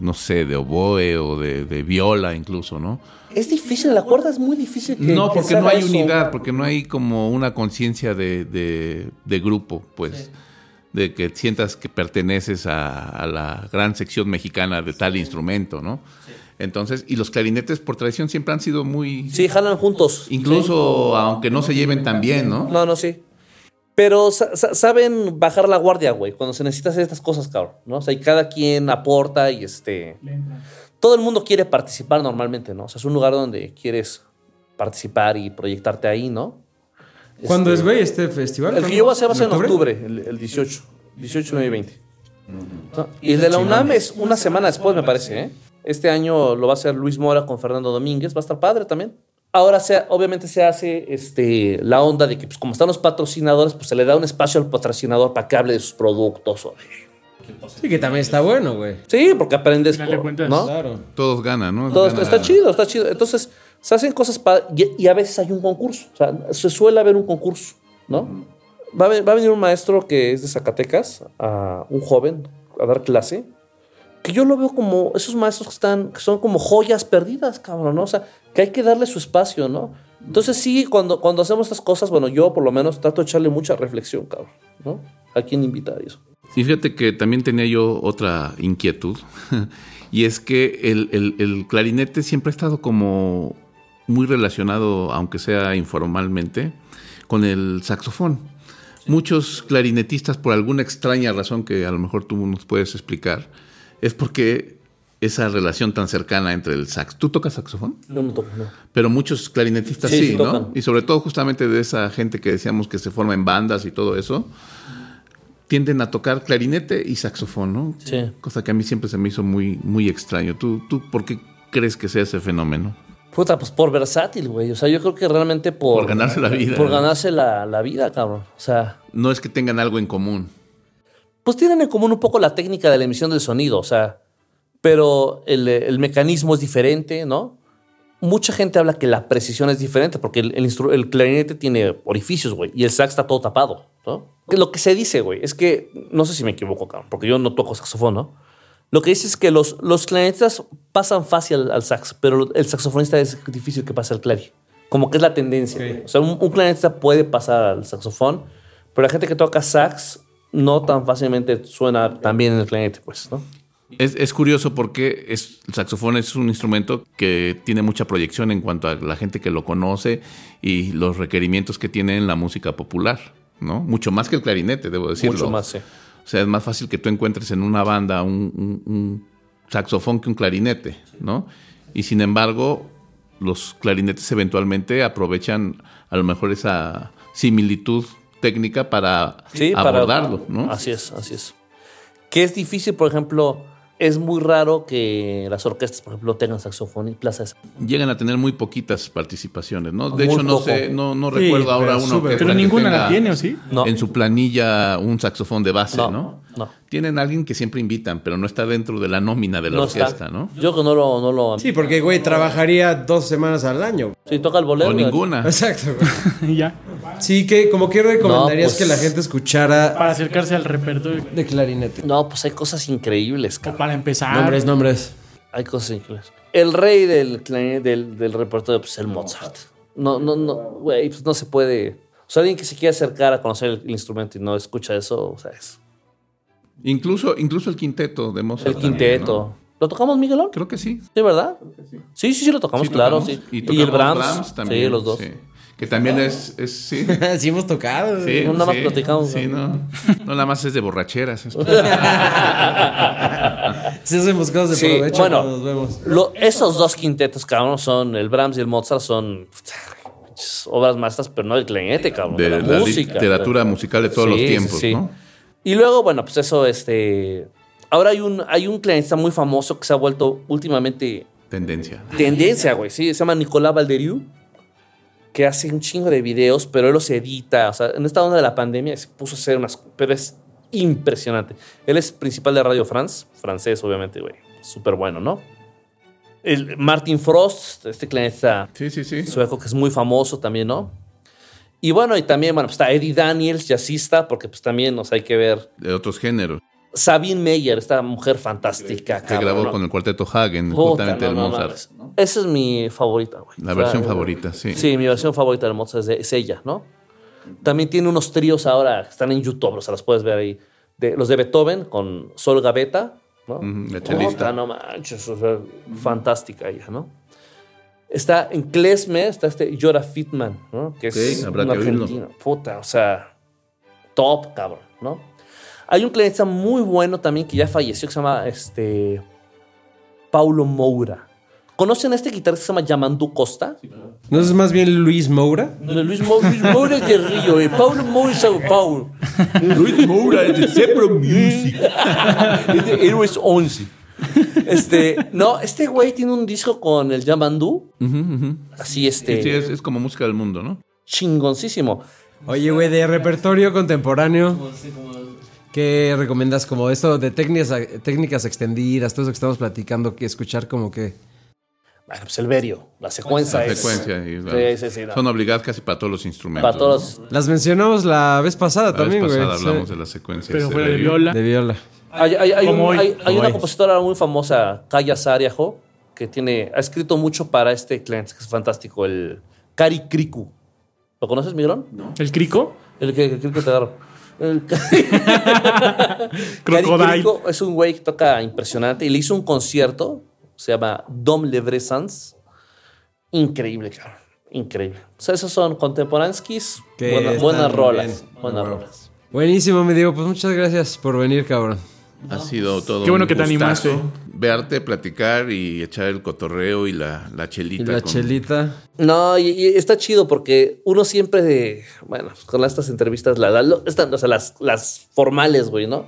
no sé, de oboe o de, de viola incluso, ¿no? Es difícil, la cuerda es muy difícil que no, que porque no hay eso. unidad, porque no hay como una conciencia de, de- de grupo, pues. De que sientas que perteneces a, a la gran sección mexicana de tal instrumento, ¿no? Entonces, y los clarinetes por tradición siempre han sido muy... Sí, jalan juntos. Incluso aunque no se lleven tan bien, ¿no? No, no, sí. Pero sa- sa- saben bajar la guardia, güey, cuando se necesita hacer estas cosas, cabrón, ¿no? O sea, y cada quien aporta y este... Todo el mundo quiere participar normalmente, ¿no? O sea, es un lugar donde quieres participar y proyectarte ahí, ¿no? ¿Cuándo Este, es, güey, este festival? El que yo voy a hacer va a ser en octubre? el, el 18. 18, 9 y 20. ¿No? Y el de la UNAM es una semana después, me parece, ¿eh? Este año lo va a hacer Luis Mora con Fernando Domínguez. Va a estar padre también. Ahora, se, obviamente, se hace este, la onda de que, pues, como están los patrocinadores, pues se le da un espacio al patrocinador para que hable de sus productos. o de- Sí, que también está bueno, güey. Sí, porque aprendes. Por-. ¿no? Claro. Todos ganan, ¿no? Todo Gana- está chido, está chido. Entonces, se hacen cosas pa- y, a veces hay un concurso. O sea, se suele haber un concurso, ¿no? Va a, va a venir un maestro que es de Zacatecas, a un joven, a dar clase. Que yo lo veo como esos maestros que están, que son como joyas perdidas, cabrón, ¿no? O sea, que hay que darle su espacio, ¿no? Entonces, sí, cuando, cuando hacemos estas cosas, bueno, yo por lo menos trato de echarle mucha reflexión, cabrón, ¿no? A quién invitar y eso. Y fíjate que también tenía yo otra inquietud, y es que el, el- el clarinete siempre ha estado como muy relacionado, aunque sea informalmente, con el saxofón. Muchos clarinetistas, por alguna extraña razón que a lo mejor tú nos puedes explicar, es porque esa relación tan cercana entre el sax. ¿Tú tocas saxofón? No, no toco, no. Pero muchos clarinetistas Sí, sí, sí ¿no? tocan. Y sobre todo justamente de esa gente que decíamos que se forma en bandas y todo eso, tienden a tocar clarinete y saxofón, ¿no? Sí. Cosa que a mí siempre se me hizo muy, muy extraño. ¿Tú, ¿Tú por qué crees que sea ese fenómeno? Puta, pues por versátil, güey. O sea, yo creo que realmente por... Por ganarse la vida. Por ganarse la, la vida, cabrón. O sea, No es que tengan algo en común. pues tienen en común un poco la técnica de la emisión del sonido, o sea, pero el, el mecanismo es diferente, ¿no? Mucha gente habla que la precisión es diferente porque el, el clarinete tiene orificios, güey, y el sax está todo tapado, ¿no? Que Lo que se dice, güey, es que, no sé si me equivoco, cabrón, porque yo no toco saxofón, ¿no? Lo que dice es que los, los clarinetistas pasan fácil al, al sax, pero el saxofonista es difícil que pase al clari. Como que es la tendencia. O sea, un, un clarinetista puede pasar al saxofón, pero la gente que toca sax no tan fácilmente suena tan bien en el clarinete, pues, ¿no? Es, es curioso porque es, el saxofón es un instrumento que tiene mucha proyección en cuanto a la gente que lo conoce y los requerimientos que tiene en la música popular, ¿no? Mucho más que el clarinete, debo decirlo. Mucho más, sí. O sea, es más fácil que tú encuentres en una banda un, un- un saxofón que un clarinete, ¿no? Y sin embargo, los clarinetes eventualmente aprovechan a lo mejor esa similitud técnica para Sí, para- abordarlo, ¿no? Así es, así es. Que es difícil, por ejemplo, es muy raro que las orquestas, por ejemplo, tengan saxofón. Llegan a tener muy poquitas participaciones, ¿no? De Muy hecho, no poco. sé, no, no Sí, recuerdo ahora que Pero que ninguna tenga la tiene, ¿o sí? No. en su planilla un saxofón de base, No, ¿no? No. Tienen a alguien que siempre invitan, pero no está dentro de la nómina de la No orquesta, está. ¿no? Yo que no lo... No lo Sí, porque, güey, trabajaría dos semanas al año. Sí, toca el bolero. O ninguna. Exacto, güey. Y ya. Sí, que como que recomendarías No, pues- que la gente escuchara Para acercarse al repertorio. de clarinete. No, pues hay cosas increíbles, cabrón. para empezar. Nombres, nombres. Hay cosas increíbles. El rey del, clarinete- del, del repertorio, pues el Mozart. No, no, no, güey, pues no se puede... O sea, alguien que se quiere acercar a conocer el, el instrumento y no escucha eso, o sea, es... Incluso, incluso el quinteto de Mozart. El también, quinteto. ¿no? ¿Lo tocamos, Miguelón? Creo que sí. Sí, ¿verdad? Sí, sí, sí, lo tocamos, Sí, claro. tocamos. Sí. Y, tocamos el Brahms, también. Sí, los dos. sí. Que también es, es sí. sí hemos tocado. Sí, No, nada más sí, platicamos, Sí, no. No, nada más es de borracheras. es- Sí hacemos cosas de Sí, provecho bueno. nos vemos. Lo- esos dos quintetos, cabrón, son el Brahms y el Mozart, son pinches obras maestras, pero no del clarinete, cabrón. De, de la, la música. literatura musical de todos Sí, los sí, tiempos, sí. ¿no? Y luego, bueno, pues eso, este. Ahora hay un, hay un clarinetista muy famoso que se ha vuelto últimamente Tendencia. tendencia, güey. Sí, se llama Nicolás Valderiu, que hace un chingo de videos, pero él los edita. O sea, en esta onda de la pandemia se puso a hacer unas. Pero es impresionante. Él es principal de Radio France, francés, obviamente, güey. Súper bueno, ¿no? El Martin Frost, este clarinetista Sí, sí, sí. sueco que es muy famoso también, ¿no? Y bueno, y también, bueno, pues está Eddie Daniels, jazzista, porque pues también nos hay que ver. De otros géneros. Sabine Meyer, esta mujer fantástica. Que grabó ¿no? con el cuarteto Hagen, Puta, justamente no, el Mozart. Esa es mi favorita, güey. La O sea, versión favorita, sí. Sí, mi versión favorita del Mozart es, de- es ella, ¿no? También tiene unos tríos ahora que están en YouTube, o sea, los puedes ver ahí. De, los de Beethoven con Sol Gaveta, ¿no? Ujú, la chelista. No manches, o sea, fantástica ella, ¿no? Está en Klesme, está este Jora Fitman, ¿no? Que es habrá un que oírlo. argentino. Puta, o sea, top, cabrón, ¿no? Hay un clarinetista muy bueno también que ya falleció que se llama este Paulo Moura. ¿Conocen a este guitarrista que se llama Yamandu Costa? ¿No es más bien Luis Moura? No, Luis, Mo- Luis Moura es de Río, eh. Paulo Moura es de Sao Paulo. Luis Moura de Zebra Music. Es de Héroes 11. Este, no, este güey tiene un disco con el Yamandu. Así, este, Sí, es, es como música del mundo, ¿no? chingoncísimo. Oye, güey, de repertorio contemporáneo. ¿Qué recomiendas como esto de técnicas, técnicas extendidas, todo eso que estamos platicando, que escuchar como que... Bueno, pues el Berio, la secuencia La es. secuencia. y- Sí, sí, sí, no. Son obligadas casi para todos los instrumentos. Para todos. Las mencionamos la vez pasada La también, vez güey. pasada hablamos sí. de la secuencia. Pero fuera de viola. De viola. Hay, hay- hay Como un- hoy. hay- hay Como una hoy. compositora muy famosa, Kaya Sariajo, que tiene, ha escrito mucho para este cliente, que es fantástico, el Kari Kriku. ¿Lo conoces, Migrón? ¿El crico? El que, que, que te agarro. El Crocodile. Kriku es un güey que toca impresionante y le hizo un concierto, se llama Dom Levre Sans. Increíble, cabrón. Increíble. O sea, esos son contemporanskis, buena- buenas rolas. bien. Buenas Bueno. rolas. Buenísimo, me digo, pues muchas gracias por venir, cabrón. Ha sido todo. Qué bueno un que te animaste. Verte, platicar y echar el cotorreo y la, la Y chelita. la con- chelita. No, y, y está chido porque uno siempre de, bueno, pues con estas entrevistas, la, la- o sea, las, las formales, güey, ¿no?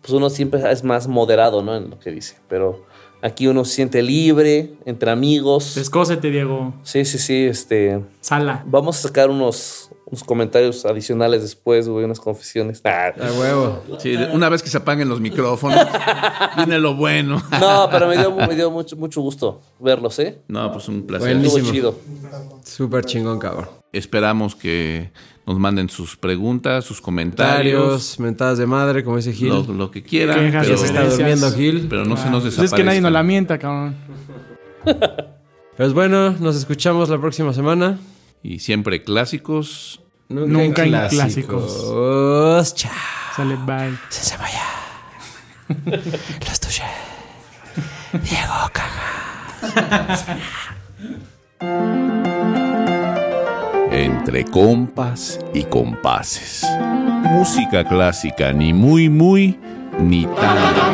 Pues uno siempre es más moderado, ¿no? En lo que dice. Pero aquí uno se siente libre, entre amigos. Descósete, Diego. Sí, sí, sí, este... Sala. Vamos a sacar unos, unos comentarios adicionales después, güey, unas confesiones. Ah. A huevo. Sí, una vez que se apaguen los micrófonos, viene lo bueno. No, pero me dio, me dio mucho, mucho gusto verlos, ¿eh? No, pues un placer. Buenísimo. Estuvo chido. Súper chingón, cabrón. Esperamos que nos manden sus preguntas, sus comentarios, Comentarios, mentadas de madre, como dice Gil. lo, lo que quieran. Pero, Ya se está durmiendo Gil. pero no se nos Pues es que nadie nos la mienta, cabrón. Pues bueno, nos escuchamos la próxima semana. Y siempre clásicos. Nunca en clásicos. Chao. Sale, bye. Se vaya. Los tuyos. Diego, caga. Entre compas y compases. Música clásica, ni muy, muy, ni tan.